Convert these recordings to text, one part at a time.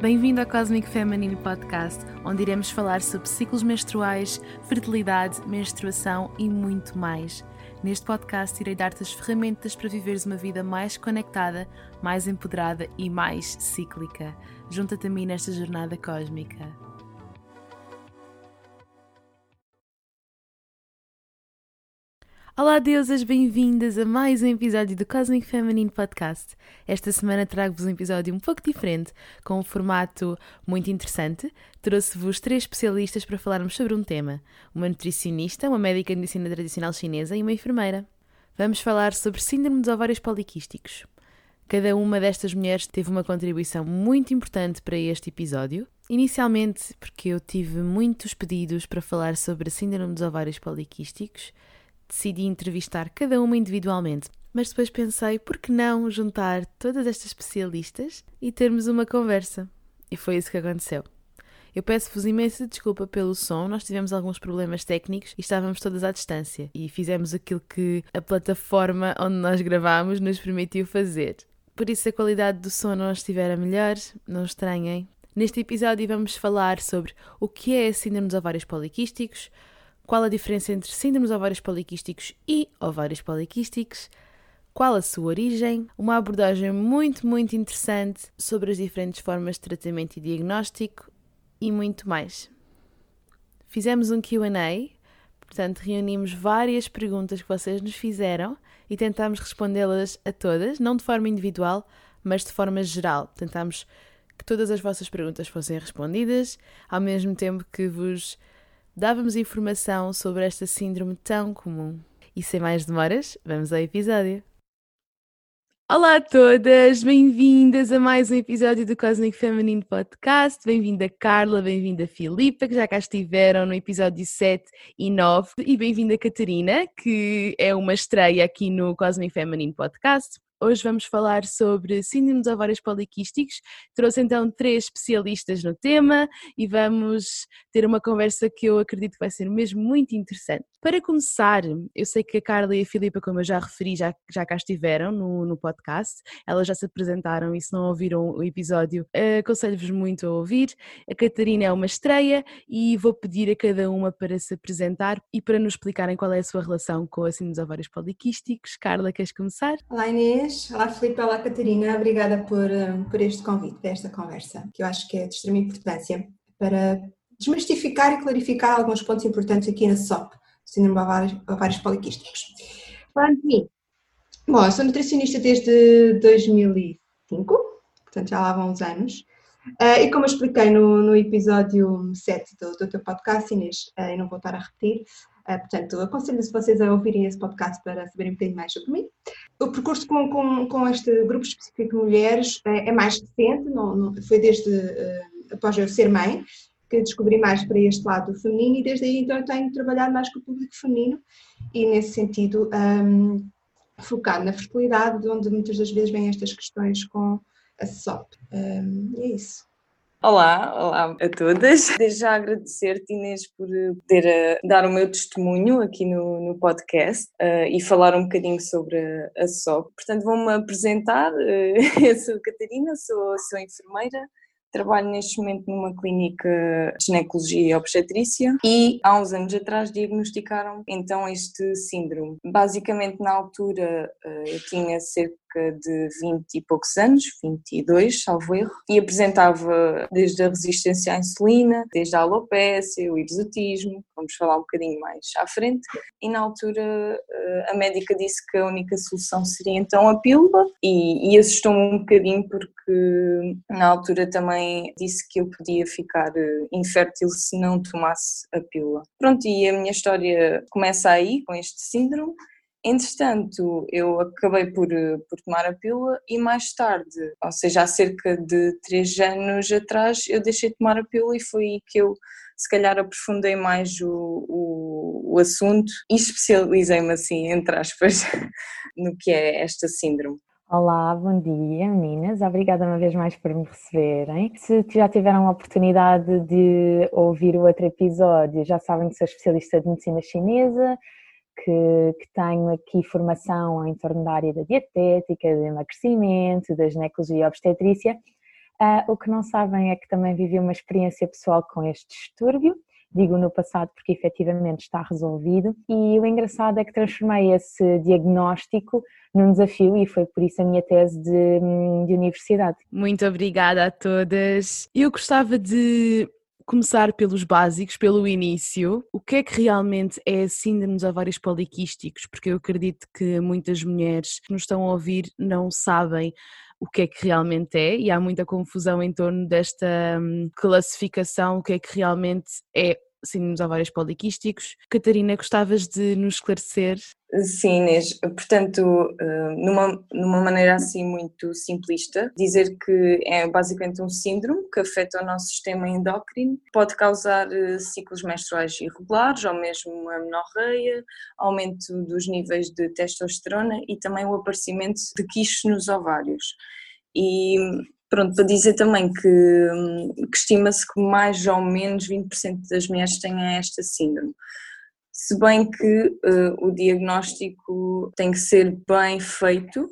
Bem-vindo ao Cosmic Feminine Podcast, onde iremos falar sobre ciclos menstruais, fertilidade, menstruação e muito mais. Neste podcast, irei dar-te as ferramentas para viveres uma vida mais conectada, mais empoderada e mais cíclica. Junta-te a mim nesta jornada cósmica. Olá, deusas, bem-vindas a mais um episódio do Cosmic Feminine Podcast. Esta semana trago-vos um episódio um pouco diferente, com um formato muito interessante. Trouxe-vos três especialistas para falarmos sobre um tema: uma nutricionista, uma médica de medicina tradicional chinesa e uma enfermeira. Vamos falar sobre síndrome dos ovários poliquísticos. Cada uma destas mulheres teve uma contribuição muito importante para este episódio. Inicialmente, porque eu tive muitos pedidos para falar sobre a síndrome dos ovários poliquísticos decidi entrevistar cada uma individualmente. Mas depois pensei, por que não juntar todas estas especialistas e termos uma conversa? E foi isso que aconteceu. Eu peço-vos imensa desculpa pelo som, nós tivemos alguns problemas técnicos e estávamos todas à distância e fizemos aquilo que a plataforma onde nós gravámos nos permitiu fazer. Por isso, se a qualidade do som não estiver a melhor, não estranhem. Neste episódio vamos falar sobre o que é a síndrome dos ovários poliquísticos, qual a diferença entre síndromes ovários poliquísticos e ovários poliquísticos? Qual a sua origem? Uma abordagem muito, muito interessante sobre as diferentes formas de tratamento e diagnóstico e muito mais. Fizemos um QA, portanto, reunimos várias perguntas que vocês nos fizeram e tentámos respondê-las a todas, não de forma individual, mas de forma geral. Tentámos que todas as vossas perguntas fossem respondidas, ao mesmo tempo que vos dávamos informação sobre esta síndrome tão comum. E sem mais demoras, vamos ao episódio. Olá a todas, bem-vindas a mais um episódio do Cosmic Feminine Podcast. Bem-vinda Carla, bem-vinda Filipa, que já cá estiveram no episódio 7 e 9, e bem-vinda Catarina, que é uma estreia aqui no Cosmic Feminine Podcast. Hoje vamos falar sobre síndrome dos ovários poliquísticos. Trouxe então três especialistas no tema e vamos ter uma conversa que eu acredito que vai ser mesmo muito interessante. Para começar, eu sei que a Carla e a Filipa, como eu já referi, já, já cá estiveram no, no podcast, elas já se apresentaram e se não ouviram o episódio, aconselho-vos muito a ouvir. A Catarina é uma estreia e vou pedir a cada uma para se apresentar e para nos explicarem qual é a sua relação com a síndrome ovários poliquísticos. Carla, queres começar? Olá Inês, olá Filipe, olá Catarina, obrigada por, eh, por este convite, por esta conversa, que eu acho que é de extrema importância para desmistificar e clarificar alguns pontos importantes aqui na SOP síndrome ovários, poliquísticos. Falando de mim, bom, eu sou nutricionista desde 2005, portanto já lá vão uns anos, uh, e como eu expliquei no, no episódio 7 do, do teu podcast, Inês, uh, e não vou estar a repetir, uh, portanto, aconselho-se vocês a ouvirem esse podcast para saberem um bocadinho mais sobre mim. O percurso com, com, com este grupo específico de mulheres é mais recente, não, não, foi desde após eu ser mãe, que descobri mais para este lado feminino e desde aí então tenho trabalhado mais com o público feminino e nesse sentido um, focado na fertilidade, de onde muitas das vezes vêm estas questões com a SOP. Um, é isso. Olá, olá a todas. Desde já agradecer-te, Inês, por poder uh, dar o meu testemunho aqui no, no podcast uh, e falar um bocadinho sobre a, a SOP. Portanto, vou-me apresentar. Uh, eu sou Catarina, sou, sou enfermeira, Trabalho neste momento numa clínica de ginecologia e obstetrícia e há uns anos atrás diagnosticaram então este síndrome. Basicamente, na altura, eh, eu tinha cerca cerca de 20 e poucos anos, 22, salvo erro, e apresentava desde a resistência à insulina, desde a alopécia, o exotismo, vamos falar um bocadinho mais à frente, e na altura eh, a médica disse que a única solução seria então a pílula, e, e assustou-me um bocadinho porque na altura também disse que eu podia ficar eh, infértil se não tomasse a pílula. Pronto, e a minha história começa aí, com este síndrome, Entretanto, eu acabei por, por tomar a pílula e mais tarde, ou seja, há cerca de três anos atrás, eu deixei de tomar a pílula e foi aí que eu se calhar aprofundei mais o, o, o assunto e especializei-me assim, entre aspas, no que é esta síndrome. Olá, bom dia meninas, obrigada uma vez mais por me receberem. Se já tiveram a oportunidade de ouvir o outro episódio, já sabem que sou especialista de medicina chinesa, que, que, tenho aqui formação em torno da área da dietética, do emagrecimento, da ginecologia e obstetrícia. Uh, o que não sabem é que também vivi uma experiência pessoal com este distúrbio digo no passado porque efetivamente está resolvido. E o engraçado é que transformei esse diagnóstico num desafio e foi por isso a minha tese de, de universidade. Muito obrigada a todas. Eu gostava de começar pelos básicos, pelo início. O que é que realmente é síndrome dos ovários poliquísticos? Porque eu acredito que muitas mulheres que nos estão a ouvir não sabem o que é que realmente é e há muita confusão em torno desta hum, classificação, o que é que realmente é síndromes ovários poliquísticos. Catarina, gostavas de nos esclarecer? Sim, Inês. Portanto, eh, numa, numa maneira assim muito simplista, dizer que é basicamente um síndrome que afeta o nosso sistema endócrino, pode causar eh, ciclos menstruais irregulares ou mesmo a menorreia, aumento dos níveis de testosterona e também o aparecimento de quistes nos ovários. E Pronto, para dizer também que, que estima-se que mais ou menos 20% das mulheres tenham esta síndrome. Se bem que uh, o diagnóstico tem que ser bem feito,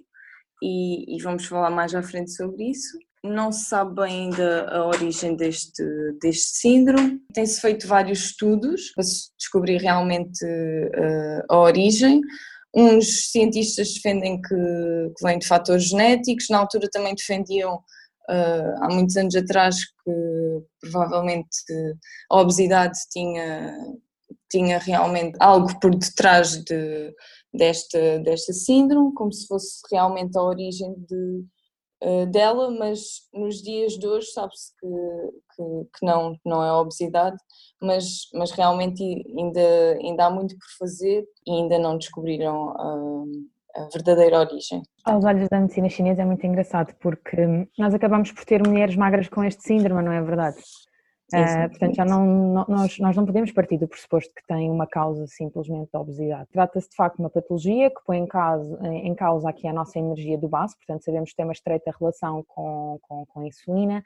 e, e, vamos falar mais à frente sobre isso. Não se sabe bem ainda a origem deste, deste síndrome. Tem-se feito vários estudos para descobrir realmente uh, a origem. Uns cientistas defendem que, que vem de fatores genéticos, na altura também defendiam uh, há muitos anos atrás que provavelmente a obesidade tinha, tinha realmente algo por detrás de, desta, desta síndrome, como se fosse realmente a origem de, uh, dela, mas nos dias de hoje sabe-se que, que, que, não, não é a obesidade, mas, mas realmente ainda, ainda há muito por fazer e ainda não descobriram. Uh, a verdadeira origem. Aos olhos da medicina chinesa é muito engraçado porque nós acabamos por ter mulheres magras com este síndrome, não é verdade? Uh, portanto, já não, nós, nós não podemos partir do pressuposto que tem uma causa simplesmente da obesidade. Trata-se de facto de uma patologia que põe em causa, em causa aqui a nossa energia do base, portanto, sabemos que tem uma estreita relação com, com, com a insulina,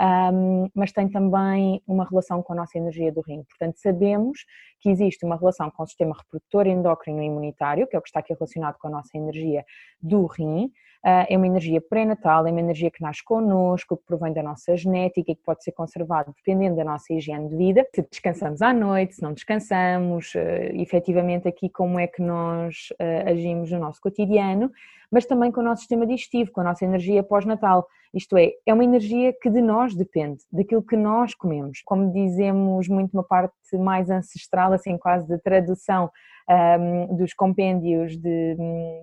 um, mas tem também uma relação com a nossa energia do rim. Portanto, sabemos que existe uma relação com o sistema reprodutor endócrino e imunitário, que é o que está aqui relacionado com a nossa energia do rim, é uma energia pré-natal, é uma energia que nasce connosco, que provém da nossa genética e que pode ser conservada dependendo da nossa higiene de vida. Se descansamos à noite, se não descansamos, uh, efetivamente aqui como é que nós uh, agimos no nosso cotidiano, mas também com o nosso sistema digestivo, com a nossa energia pós-natal. Isto é, é uma energia que de nós depende, daquilo que nós comemos. Como dizemos muito uma parte mais ancestral, assim quase de tradução um, dos compêndios de,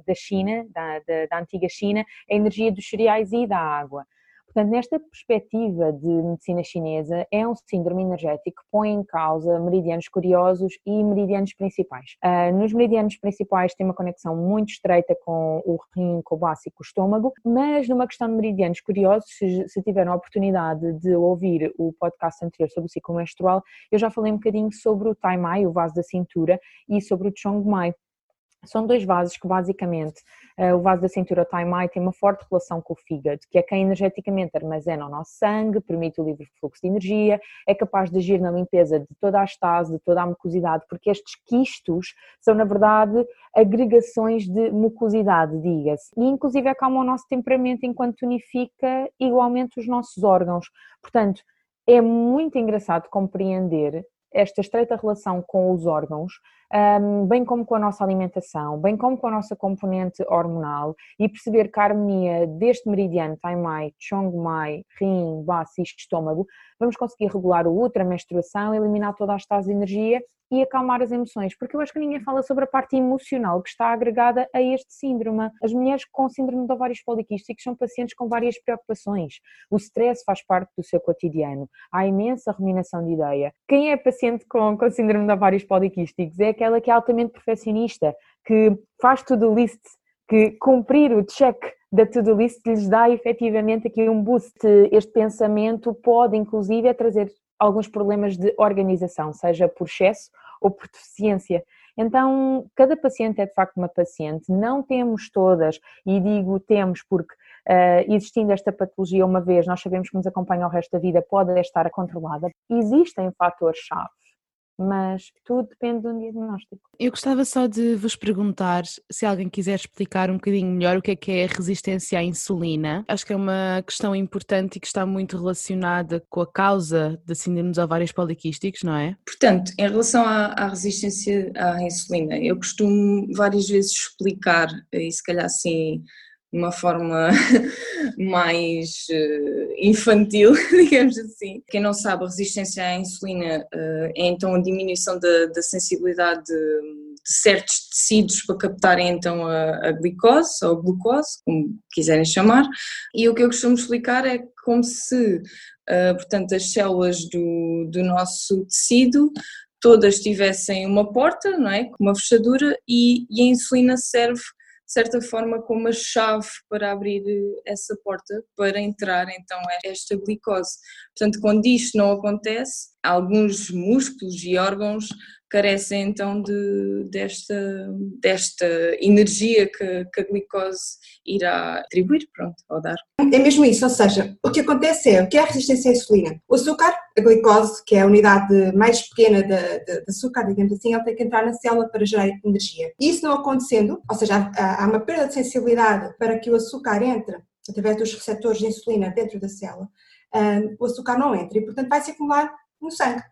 da China, da, da, da antiga China, a energia dos cereais e da água. Portanto, nesta perspectiva de medicina chinesa, é um síndrome energético que põe em causa meridianos curiosos e meridianos principais. Uh, nos meridianos principais tem uma conexão muito estreita com o rim, com o baço e com o estômago, mas numa questão de meridianos curiosos, se, se tiveram a oportunidade de ouvir o podcast anterior sobre o ciclo menstrual, eu já falei um bocadinho sobre o Tai Mai, o vaso da cintura, e sobre o Chong Mai. São dois vasos que basicamente uh, o vaso da cintura Taimai tem uma forte relação com o fígado, que é quem energeticamente armazena o nosso sangue, permite o livre fluxo de energia, é capaz de agir na limpeza de toda a estase, de toda a mucosidade, porque estes quistos são na verdade agregações de mucosidade, diga-se, e inclusive acalma o nosso temperamento enquanto tonifica igualmente os nossos órgãos. Portanto, é muito engraçado compreender esta estreita relação com os órgãos, bem como com a nossa alimentação, bem como com a nossa componente hormonal e perceber que a harmonia deste meridiano Tai Mai, Chong Mai, rim, baço e estômago, vamos conseguir regular o útero, a menstruação, eliminar toda a estase de energia e acalmar as emoções, porque eu acho que ninguém fala sobre a parte emocional que está agregada a este síndrome. As mulheres com síndrome de ovários poliquísticos são pacientes com várias preocupações. O stress faz parte do seu cotidiano. Há imensa ruminação de ideia. Quem é paciente com, com síndrome de ovários poliquísticos é aquela que é altamente perfeccionista, que faz tudo list, que cumprir o check da to-do list lhes dá efetivamente aqui um boost. Este pensamento pode, inclusive, trazer alguns problemas de organização, seja por excesso ou por deficiência. Então, cada paciente é de facto uma paciente, não temos todas, e digo temos porque uh, existindo esta patologia uma vez, nós sabemos que nos acompanha o resto da vida, pode estar controlada. Existem fatores-chave mas tudo depende de um diagnóstico. Eu gostava só de vos perguntar se alguém quiser explicar um bocadinho melhor o que é que é a resistência à insulina. Acho que é uma questão importante e que está muito relacionada com a causa da síndrome dos ovários poliquísticos, não é? Portanto, em relação à, à resistência à insulina, eu costumo várias vezes explicar, e se calhar assim de uma forma mais uh, infantil, digamos assim. Quem não sabe, a resistência à insulina uh, é então a diminuição da, da sensibilidade de, certos tecidos para captarem então a, a glicose ou a glucose, como quiserem chamar, e o que eu costumo explicar é como se, uh, portanto, as células do, do nosso tecido todas tivessem uma porta, não é, com uma fechadura, e, e a insulina serve de certa forma como a chave para abrir eh, essa porta para entrar então esta glicose. Portanto, quando isto não acontece, alguns músculos e órgãos carecem então de, desta, desta energia que, que, a glicose irá atribuir, pronto, ou dar. É mesmo isso, ou seja, o que acontece é, o que é a resistência à insulina? O açúcar, a glicose, que é a unidade mais pequena de, de, de açúcar, digamos assim, ele tem que entrar na célula para gerar energia. E isso não acontecendo, ou seja, há, há uma perda de sensibilidade para que o açúcar entre através dos receptores de insulina dentro da célula, um, o açúcar não entra e, portanto, vai se acumular no sangue.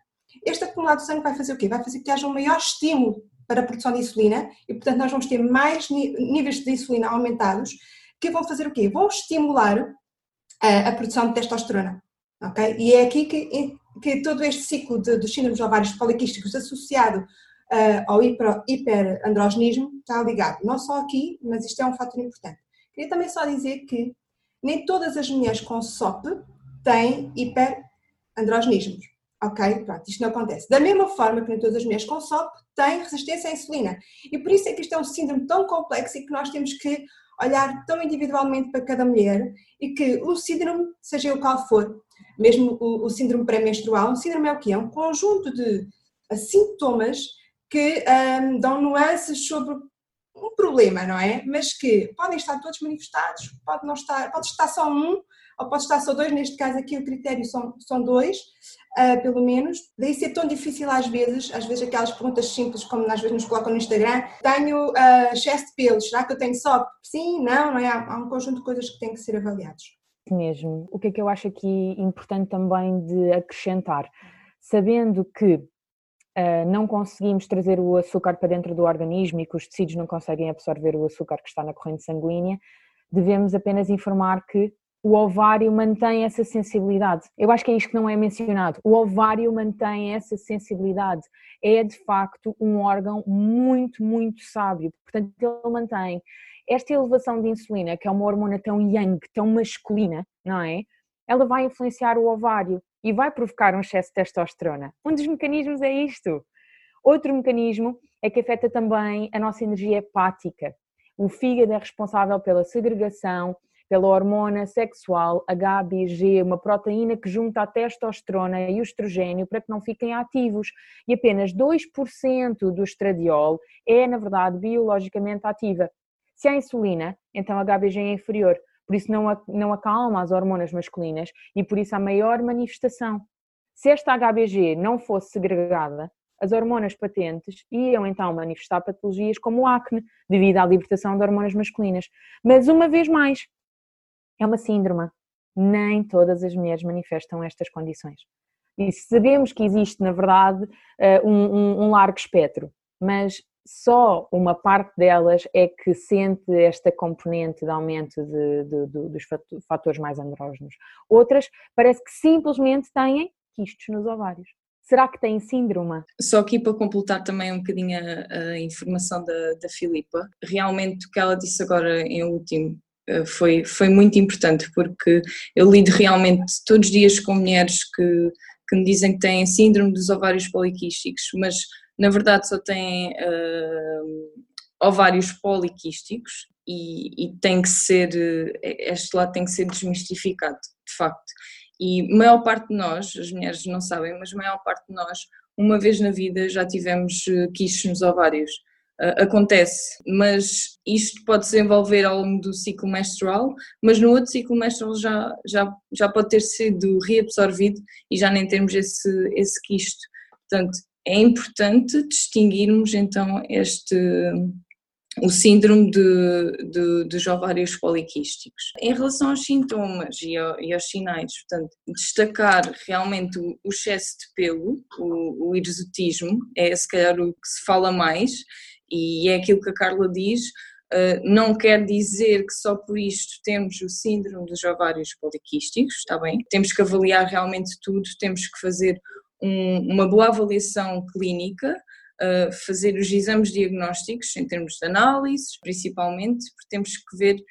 Este acumulado de sangue vai fazer o quê? Vai fazer que haja um maior estímulo para a produção de insulina e, portanto, nós vamos ter mais níveis de insulina aumentados que vão fazer o quê? Vão estimular a, a produção de testosterona. ok? E é aqui que, que todo este ciclo de, dos síndromes ovários poliquísticos associado uh, ao hiper, hiperandrogenismo está ligado. Não só aqui, mas isto é um fator importante. Queria também só dizer que nem todas as mulheres com SOP têm hiperandrogenismos. Ok? Pronto, isto não acontece. Da mesma forma que nem todas as mulheres com SOP têm resistência à insulina. E por isso é que isto é um síndrome tão complexo e que nós temos que olhar tão individualmente para cada mulher e que o síndrome, seja o qual for, mesmo o, o síndrome pré-menstrual, um síndrome é o que é? Um conjunto de sintomas que um, dão nuances sobre um problema, não é? Mas que podem estar todos manifestados, pode, não estar, pode estar só um, ou pode estar só dois, neste caso aqui o critério são, são dois, uh, pelo menos. Daí ser tão difícil às vezes, às vezes aquelas perguntas simples como às vezes nos colocam no Instagram, tenho uh, excesso de pelos, será que eu tenho só? Sim, não, não é? Há, há um conjunto de coisas que têm que ser avaliados. Mesmo. O que é que eu acho aqui importante também de acrescentar? Sabendo que Uh, não conseguimos trazer o açúcar para dentro do organismo e que os tecidos não conseguem absorver o açúcar que está na corrente sanguínea, devemos apenas informar que o ovário mantém essa sensibilidade. Eu acho que é isto que não é mencionado. O ovário mantém essa sensibilidade. É de facto um órgão muito, muito sábio. Portanto, ele mantém esta elevação de insulina, que é uma hormona tão yang, tão masculina, não é? Ela vai influenciar o ovário e vai provocar um excesso de testosterona. Um dos mecanismos é isto. Outro mecanismo é que afeta também a nossa energia hepática. O fígado é responsável pela segregação pela hormona sexual HBG, uma proteína que junta a testosterona e o estrogênio para que não fiquem ativos. E apenas 2% do estradiol é, na verdade, biologicamente ativa. Se há insulina, então HBG é inferior, por isso não, não acalma as hormonas masculinas e por isso há maior manifestação. Se esta HBG não fosse segregada, as hormonas patentes iam então manifestar patologias como o acne, devido à libertação de hormonas masculinas. Mas uma vez mais, é uma síndrome. Nem todas as mulheres manifestam estas condições. E sabemos que existe, na verdade, eh, um, um, largo espectro, mas só uma parte delas é que sente esta componente de aumento de, de, de, dos fatores mais andrógenos. Outras parece que simplesmente têm quistos nos ovários. Será que têm síndrome? Só aqui para completar também um bocadinho a, a informação da, da Filipa, realmente o que ela disse agora em último foi, foi muito importante porque eu lido realmente todos os dias com mulheres que, que me dizem que têm síndrome dos ovários poliquísticos, mas na verdade só têm uh, ovários poliquísticos e, e, tem que ser, eh, este lado tem que ser desmistificado, de facto. E maior parte de nós, as mulheres não sabem, mas maior parte de nós, uma vez na vida já tivemos quistes nos ovários acontece, mas isto pode se envolver ao longo do ciclo menstrual, mas no outro ciclo menstrual já, já, já pode ter sido reabsorvido e já nem temos esse, esse quisto. Portanto, é importante distinguirmos então este o síndrome de, de, dos ovários poliquísticos. Em relação aos sintomas e, ao, e aos sinais, portanto, destacar realmente o, o excesso de pelo, o, o hirsutismo, é se calhar o que se fala mais, e é aquilo que a Carla diz, Uh, não quer dizer que só por isto temos o síndrome dos ovários poliquísticos, está bem? Temos que avaliar realmente tudo, temos que fazer um, uma boa avaliação clínica, uh, fazer os exames diagnósticos em termos de análises, principalmente, porque temos que ver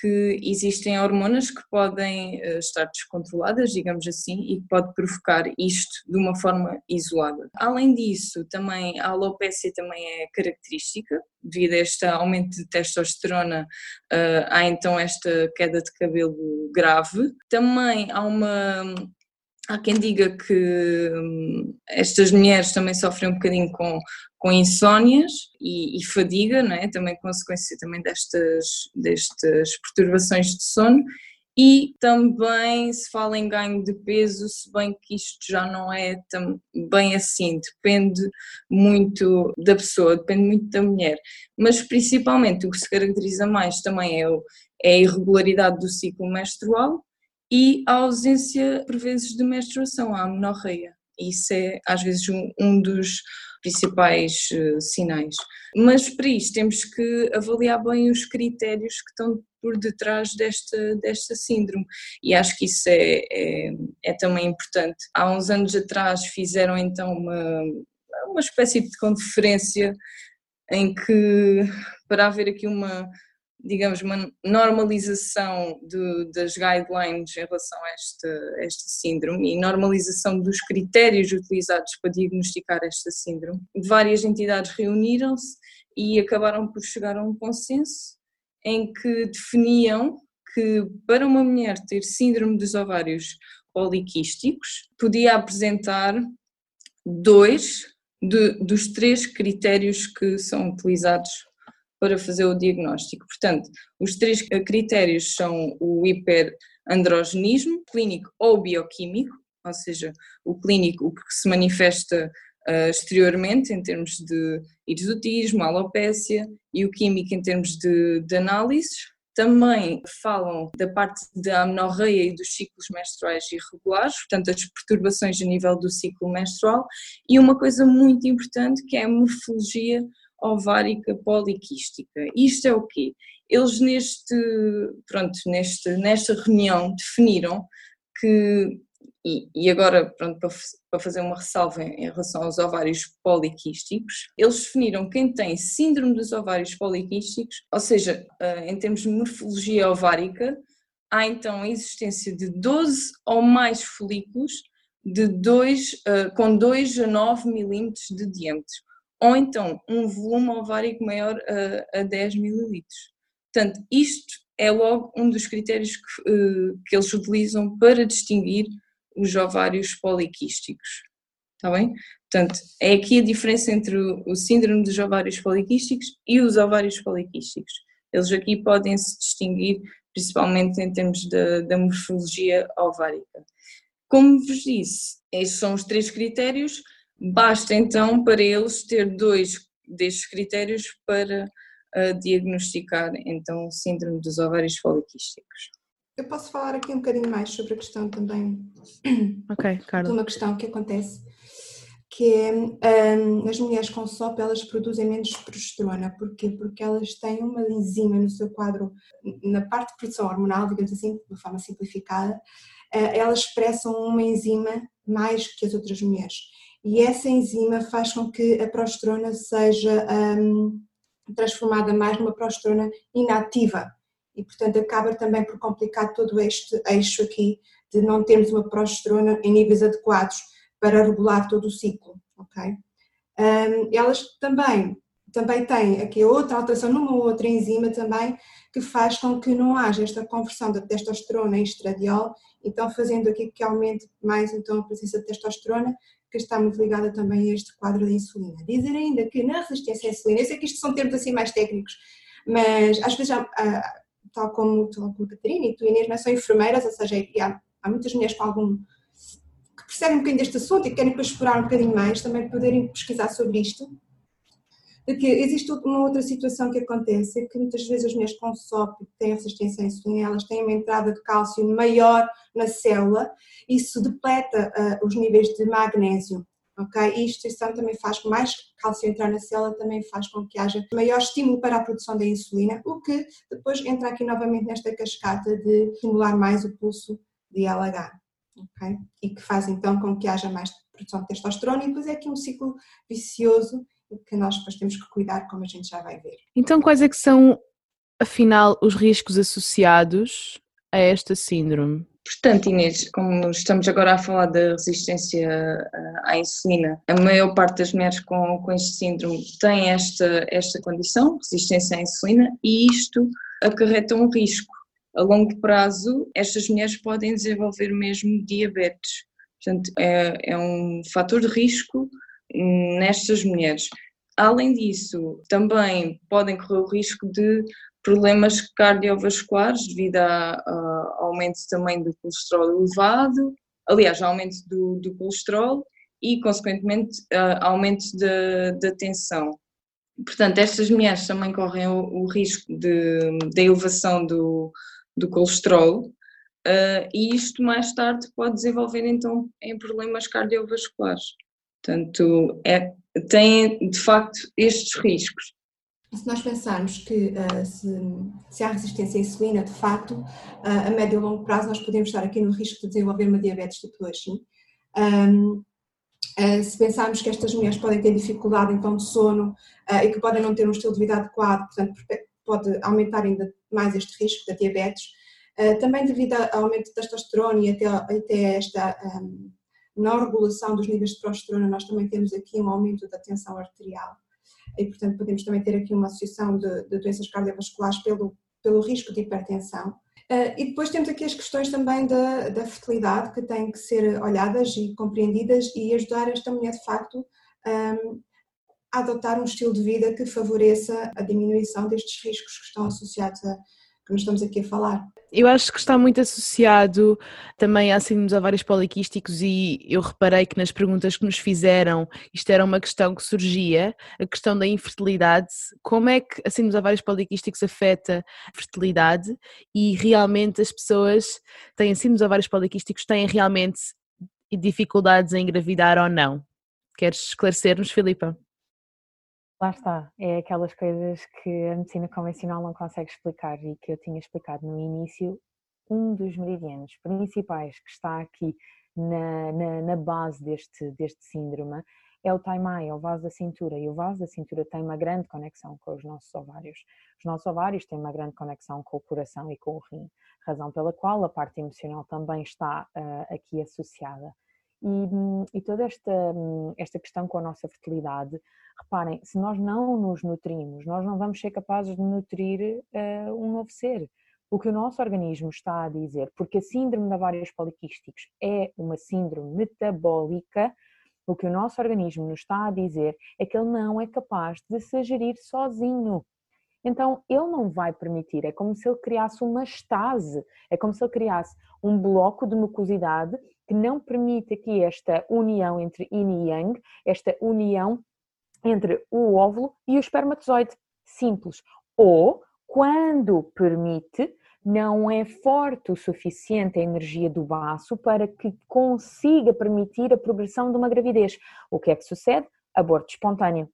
que existem hormonas que podem uh, estar descontroladas, digamos assim, e que pode provocar isto de uma forma isolada. Além disso, também a alopecia também é característica, devido a este aumento de testosterona, uh, há então esta queda de cabelo grave. Também há uma Há quem diga que hum, estas mulheres também sofrem um bocadinho com, com insónias e, e, fadiga, não é? também consequência também destas, destas perturbações de sono. E também se fala em ganho de peso, se bem que isto já não é tão bem assim, depende muito da pessoa, depende muito da mulher, mas principalmente o que se caracteriza mais também é, o, é a irregularidade do ciclo menstrual e a ausência, por vezes, de menstruação, a amenorreia. Isso é, às vezes, um, um dos principais uh, sinais. Mas para isto temos que avaliar bem os critérios que estão por detrás desta, desta síndrome e acho que isso é, é, é também importante. Há uns anos atrás fizeram então uma, uma espécie de conferência em que, para haver aqui uma digamos, uma normalização de, das guidelines em relação a este, este síndrome e normalização dos critérios utilizados para diagnosticar esta síndrome. Várias entidades reuniram-se e acabaram por chegar a um consenso em que definiam que para uma mulher ter síndrome dos ovários poliquísticos podia apresentar dois de, dos três critérios que são utilizados para fazer o diagnóstico. Portanto, os três critérios são o hiperandrogenismo clínico ou bioquímico, ou seja, o clínico, o que se manifesta uh, exteriormente em termos de hirsutismo, alopecia, e o químico em termos de, de análises. Também falam da parte da amenorreia e dos ciclos menstruais irregulares, portanto, as perturbações a nível do ciclo menstrual, e uma coisa muito importante que é a morfologia ovárica poliquística. Isto é o quê? Eles neste, pronto, neste, nesta reunião definiram que, e, e agora pronto, para, para fazer uma ressalva em, em relação aos ovários poliquísticos, eles definiram quem tem síndrome dos ovários poliquísticos, ou seja, eh, em termos de morfologia ovárica, há então a existência de 12 ou mais folículos de 2, eh, com 2 a 9 milímetros de diâmetro ou então um volume ovárico maior a, a 10 mililitros. Portanto, isto é logo um dos critérios que, uh, que eles utilizam para distinguir os ovários poliquísticos. Está bem? Portanto, é aqui a diferença entre o, o síndrome dos ovários poliquísticos e os ovários poliquísticos. Eles aqui podem se distinguir principalmente em termos da, da morfologia ovárica. Como vos disse, estes são os três critérios Basta então para eles ter dois destes critérios para uh, diagnosticar então o síndrome dos ovários poliquísticos. Eu posso falar aqui um bocadinho mais sobre a questão também okay, de uma questão que acontece, que é um, as mulheres com SOP elas produzem menos progesterona, porquê? Porque elas têm uma enzima no seu quadro, na parte de produção hormonal, digamos assim, de uma forma simplificada, uh, elas expressam uma enzima mais que as outras mulheres e essa enzima faz com que a progesterona seja um, transformada mais numa progesterona inativa e portanto acaba também por complicar todo este eixo aqui de não termos uma progesterona em níveis adequados para regular todo o ciclo, ok? Um, elas também também têm aqui outra alteração numa outra enzima também que faz com que não haja esta conversão da testosterona em estradiol, então fazendo aqui que aumente mais então a presença de testosterona que está muito ligada também a este quadro da insulina. Dizer ainda que na resistência à insulina, eu sei que isto são termos assim mais técnicos, mas às vezes, há, tal, como, tal como a Catarina e tu Inês, não é? são enfermeiras, ou seja, há, há muitas mulheres com algum que percebem um bocadinho deste assunto e querem explorar um bocadinho mais, também poderem pesquisar sobre isto. Porque existe uma outra situação que acontece, é que muitas vezes as mulheres com SOP têm resistência à insulina, elas têm uma entrada de cálcio maior na célula, isso depleta uh, os níveis de magnésio, ok? E isto também faz com mais cálcio entrar na célula, também faz com que haja maior estímulo para a produção da insulina, o que depois entra aqui novamente nesta cascata de estimular mais o pulso de LH, ok? E que faz então com que haja mais produção de testosterona e depois é aqui um ciclo vicioso que nós depois temos que cuidar, como a gente já vai ver. Então, quais é que são, afinal, os riscos associados a esta síndrome? Portanto, Inês, como estamos agora a falar da resistência à insulina, a maior parte das mulheres com, com este síndrome tem esta, esta condição, resistência à insulina, e isto acarreta um risco. A longo prazo, estas mulheres podem desenvolver mesmo diabetes. Portanto, é, é um fator de risco nestas mulheres. Além disso, também podem correr o risco de problemas cardiovasculares devido ao aumento também do colesterol elevado, aliás, aumento do, do colesterol e, consequentemente, aumento da, da tensão. Portanto, estas mulheres também correm o, o risco de elevação do, do colesterol uh, e isto mais tarde pode desenvolver então em problemas cardiovasculares. Portanto, é, tem de facto estes riscos. Se nós pensarmos que uh, se, se, há resistência à insulina, de facto, uh, a médio e longo prazo nós podemos estar aqui no risco de desenvolver uma diabetes tipo 2, sim. Um, uh, se pensarmos que estas mulheres podem ter dificuldade então de sono e que podem não ter um estilo de vida adequado, portanto pode aumentar ainda mais este risco da diabetes, também devido ao aumento da testosterona e até, até esta um, na regulação dos níveis de progesterona, nós também temos aqui um aumento da tensão arterial e, portanto, podemos também ter aqui uma associação de, de doenças cardiovasculares pelo, pelo risco de hipertensão. Uh, e depois temos aqui as questões também da, da, fertilidade que têm que ser olhadas e compreendidas e ajudar esta mulher de facto um, a adotar um estilo de vida que favoreça a diminuição destes riscos que estão associados a que estamos aqui a falar. Eu acho que está muito associado também a síndromes ovários poliquísticos e eu reparei que nas perguntas que nos fizeram isto era uma questão que surgia, a questão da infertilidade, como é que a síndromes ovários poliquísticos afeta a fertilidade e realmente as pessoas têm síndromes ovários poliquísticos têm realmente dificuldades em engravidar ou não? Queres esclarecer-nos, Filipa? Lá está, é aquelas coisas que a medicina convencional não consegue explicar e que eu tinha explicado no início. Um dos meridianos principais que está aqui na, na, na base deste, deste síndrome é o taimai, é o vaso da cintura, e o vaso da cintura tem uma grande conexão com os nossos ovários. Os nossos ovários têm uma grande conexão com o coração e com o rim, razão pela qual a parte emocional também está uh, aqui associada. E, hum, e, toda esta, hum, esta questão com a nossa fertilidade Reparem, se nós não nos nutrimos, nós não vamos ser capazes de nutrir uh, um novo ser. O que o nosso organismo está a dizer, porque a síndrome de ovários poliquísticos é uma síndrome metabólica, o que o nosso organismo nos está a dizer é que ele não é capaz de se gerir sozinho. Então, ele não vai permitir, é como se ele criasse uma estase, é como se ele criasse um bloco de mucosidade que não permite aqui esta união entre yin e yang, esta união entre o óvulo e o espermatozoide. Simples. Ou, quando permite, não é forte o suficiente a energia do baço para que consiga permitir a progressão de uma gravidez. O que é que sucede? Aborto espontâneo.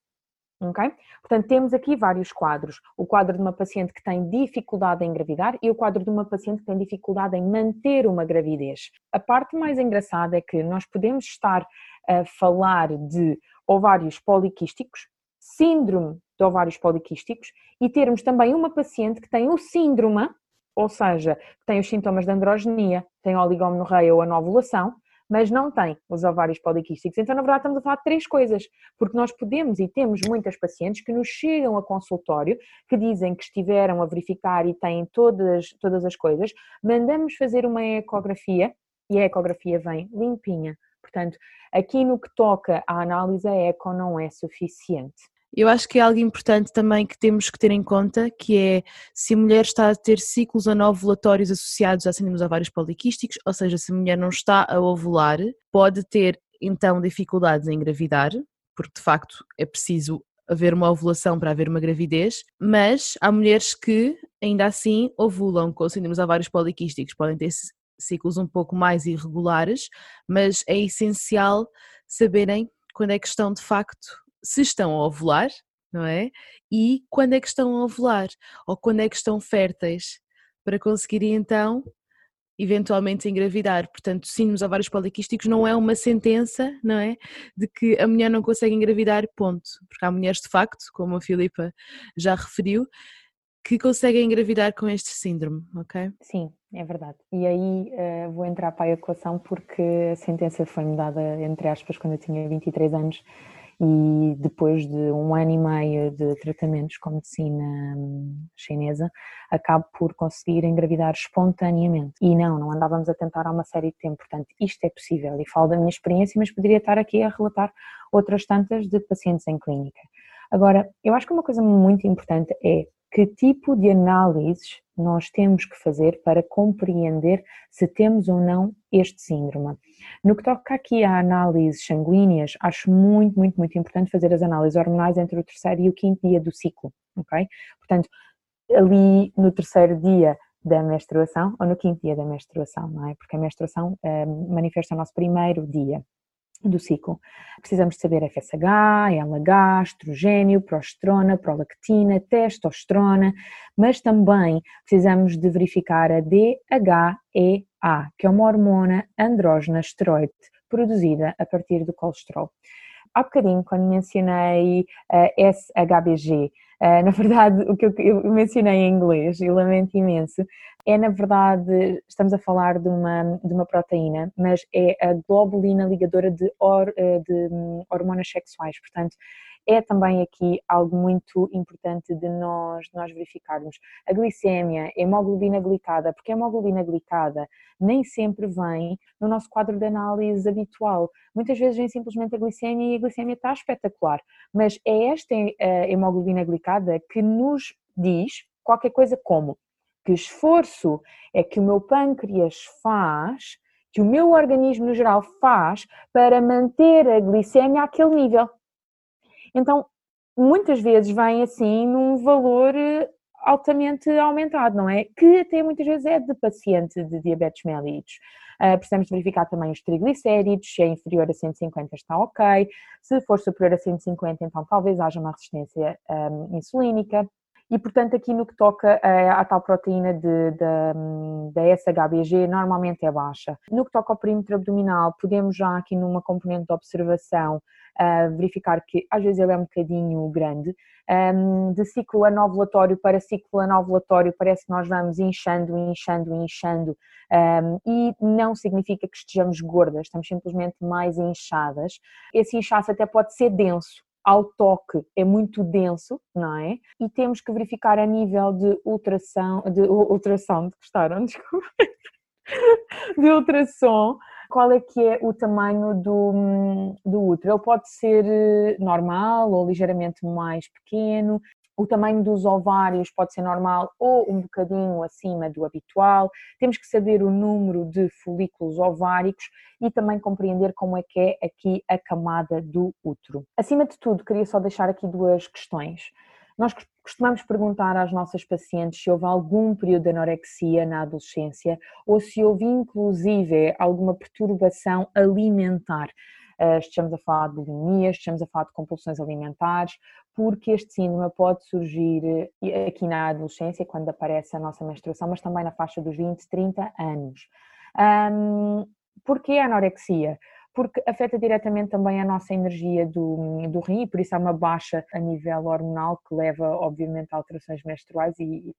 Portanto, temos aqui vários quadros. O quadro de uma paciente que tem dificuldade em engravidar e o quadro de uma paciente que tem dificuldade em manter uma gravidez. A parte mais engraçada é que nós podemos estar a falar de ovários poliquísticos, síndrome de ovários poliquísticos e termos também uma paciente que tem o síndrome, ou seja, que tem os sintomas de androgenia, tem oligomenorreia ou anovulação, mas não tem os ovários poliquísticos. Então, na verdade, estamos a falar de três coisas, porque nós podemos e temos muitas pacientes que nos chegam a consultório, que dizem que estiveram a verificar e têm todas, todas as coisas, mandamos fazer uma ecografia e a ecografia vem limpinha. Portanto, aqui no que toca à análise, a eco não é suficiente. Eu acho que é algo importante também que temos que ter em conta, que é se a mulher está a ter ciclos anovulatórios associados a síndrome dos ovários poliquísticos, ou seja, se a mulher não está a ovular, pode ter então dificuldades em engravidar, porque de facto é preciso haver uma ovulação para haver uma gravidez, mas há mulheres que ainda assim ovulam com síndrome dos ovários poliquísticos, podem ter ciclos um pouco mais irregulares, mas é essencial saberem quando é que estão de facto, se estão a ovular, não é? E quando é que estão a ovular, ou quando é que estão férteis, para conseguirem então eventualmente engravidar. Portanto, nos ovários poliquísticos não é uma sentença, não é? De que a mulher não consegue engravidar, ponto. Porque há mulheres de facto, como a Filipa já referiu, que conseguem engravidar com este síndrome, ok? Sim, é verdade. E aí uh, vou entrar para a equação porque a sentença foi mudada, entre aspas, quando eu tinha 23 anos e depois de um ano e meio de tratamentos com medicina hum, chinesa, acabo por conseguir engravidar espontaneamente. E não, não andávamos a tentar há uma série de tempo, portanto, isto é possível. E falo da minha experiência, mas poderia estar aqui a relatar outras tantas de pacientes em clínica. Agora, eu acho que uma coisa muito importante é que tipo de análises nós temos que fazer para compreender se temos ou não este síndrome. No que toca aqui a análises sanguíneas, acho muito, muito, muito importante fazer as análises hormonais entre o terceiro e o quinto dia do ciclo, ok? Portanto, ali no terceiro dia da menstruação ou no quinto dia da menstruação, não é? Porque a menstruação eh, manifesta o nosso primeiro dia do ciclo. Precisamos de saber FSH, LH, estrogênio, progesterona, prolactina, testosterona, mas também precisamos de verificar a DHEA, que é uma hormona andrógena esteroide produzida a partir do colesterol. Há bocadinho, quando mencionei a SHBG, eh, na verdade, o que eu mencionei em inglês, e lamento imenso, é na verdade, estamos a falar de uma, de uma proteína, mas é a globulina ligadora de, or, eh, de hum, hormonas sexuais, portanto, é também aqui algo muito importante de nós, de nós verificarmos. A glicémia, a hemoglobina glicada, porque a hemoglobina glicada nem sempre vem no nosso quadro de análise habitual. Muitas vezes vem simplesmente a glicémia e a glicémia está espetacular, mas é esta eh, hemoglobina glicada que nos diz qualquer coisa como que esforço é que o meu pâncreas faz, que o meu organismo no geral faz para manter a glicemia àquele nível. Então, muitas vezes vem assim num valor eh, altamente aumentado, não é? Que até muitas vezes é de paciente de diabetes mellitus. Uh, precisamos verificar também os triglicéridos, se é inferior a 150 está ok, se for superior a 150 então talvez haja uma resistência um, ah, insulínica, e, portanto, aqui no que toca à tal proteína de, de, da SHBG, normalmente é baixa. No que toca ao perímetro abdominal, podemos já aqui numa componente de observação uh, verificar que às vezes ele é um bocadinho grande. Um, de ciclo anovulatório para ciclo anovulatório, parece que nós vamos inchando, inchando, inchando, um, e não significa que estejamos gordas, estamos simplesmente mais inchadas. Esse inchaço até pode ser denso, ao toque é muito denso, não é? E temos que verificar a nível de ultrassom, de ultrassom, gostaram? Desculpa. De ultrassom, qual é que é o tamanho do, do útero? Ele pode ser eh, normal ou ligeiramente mais pequeno, o tamanho dos ovários pode ser normal ou um bocadinho acima do habitual. Temos que saber o número de folículos ováricos e também compreender como é que é aqui a camada do útero. Acima de tudo, queria só deixar aqui duas questões. Nós costumamos perguntar às nossas pacientes se houve algum período de anorexia na adolescência ou se houve inclusive alguma perturbação alimentar. Uh, estejamos a falar de bulimias, estejamos a falar de compulsões alimentares, porque este síndrome pode surgir eh, aqui na adolescência, quando aparece a nossa menstruação, mas também na faixa dos 20, 30 anos. Um, porquê a anorexia? Porque afeta diretamente também a nossa energia do, do rim e por isso há uma baixa a nível hormonal que leva, obviamente, a alterações menstruais e, e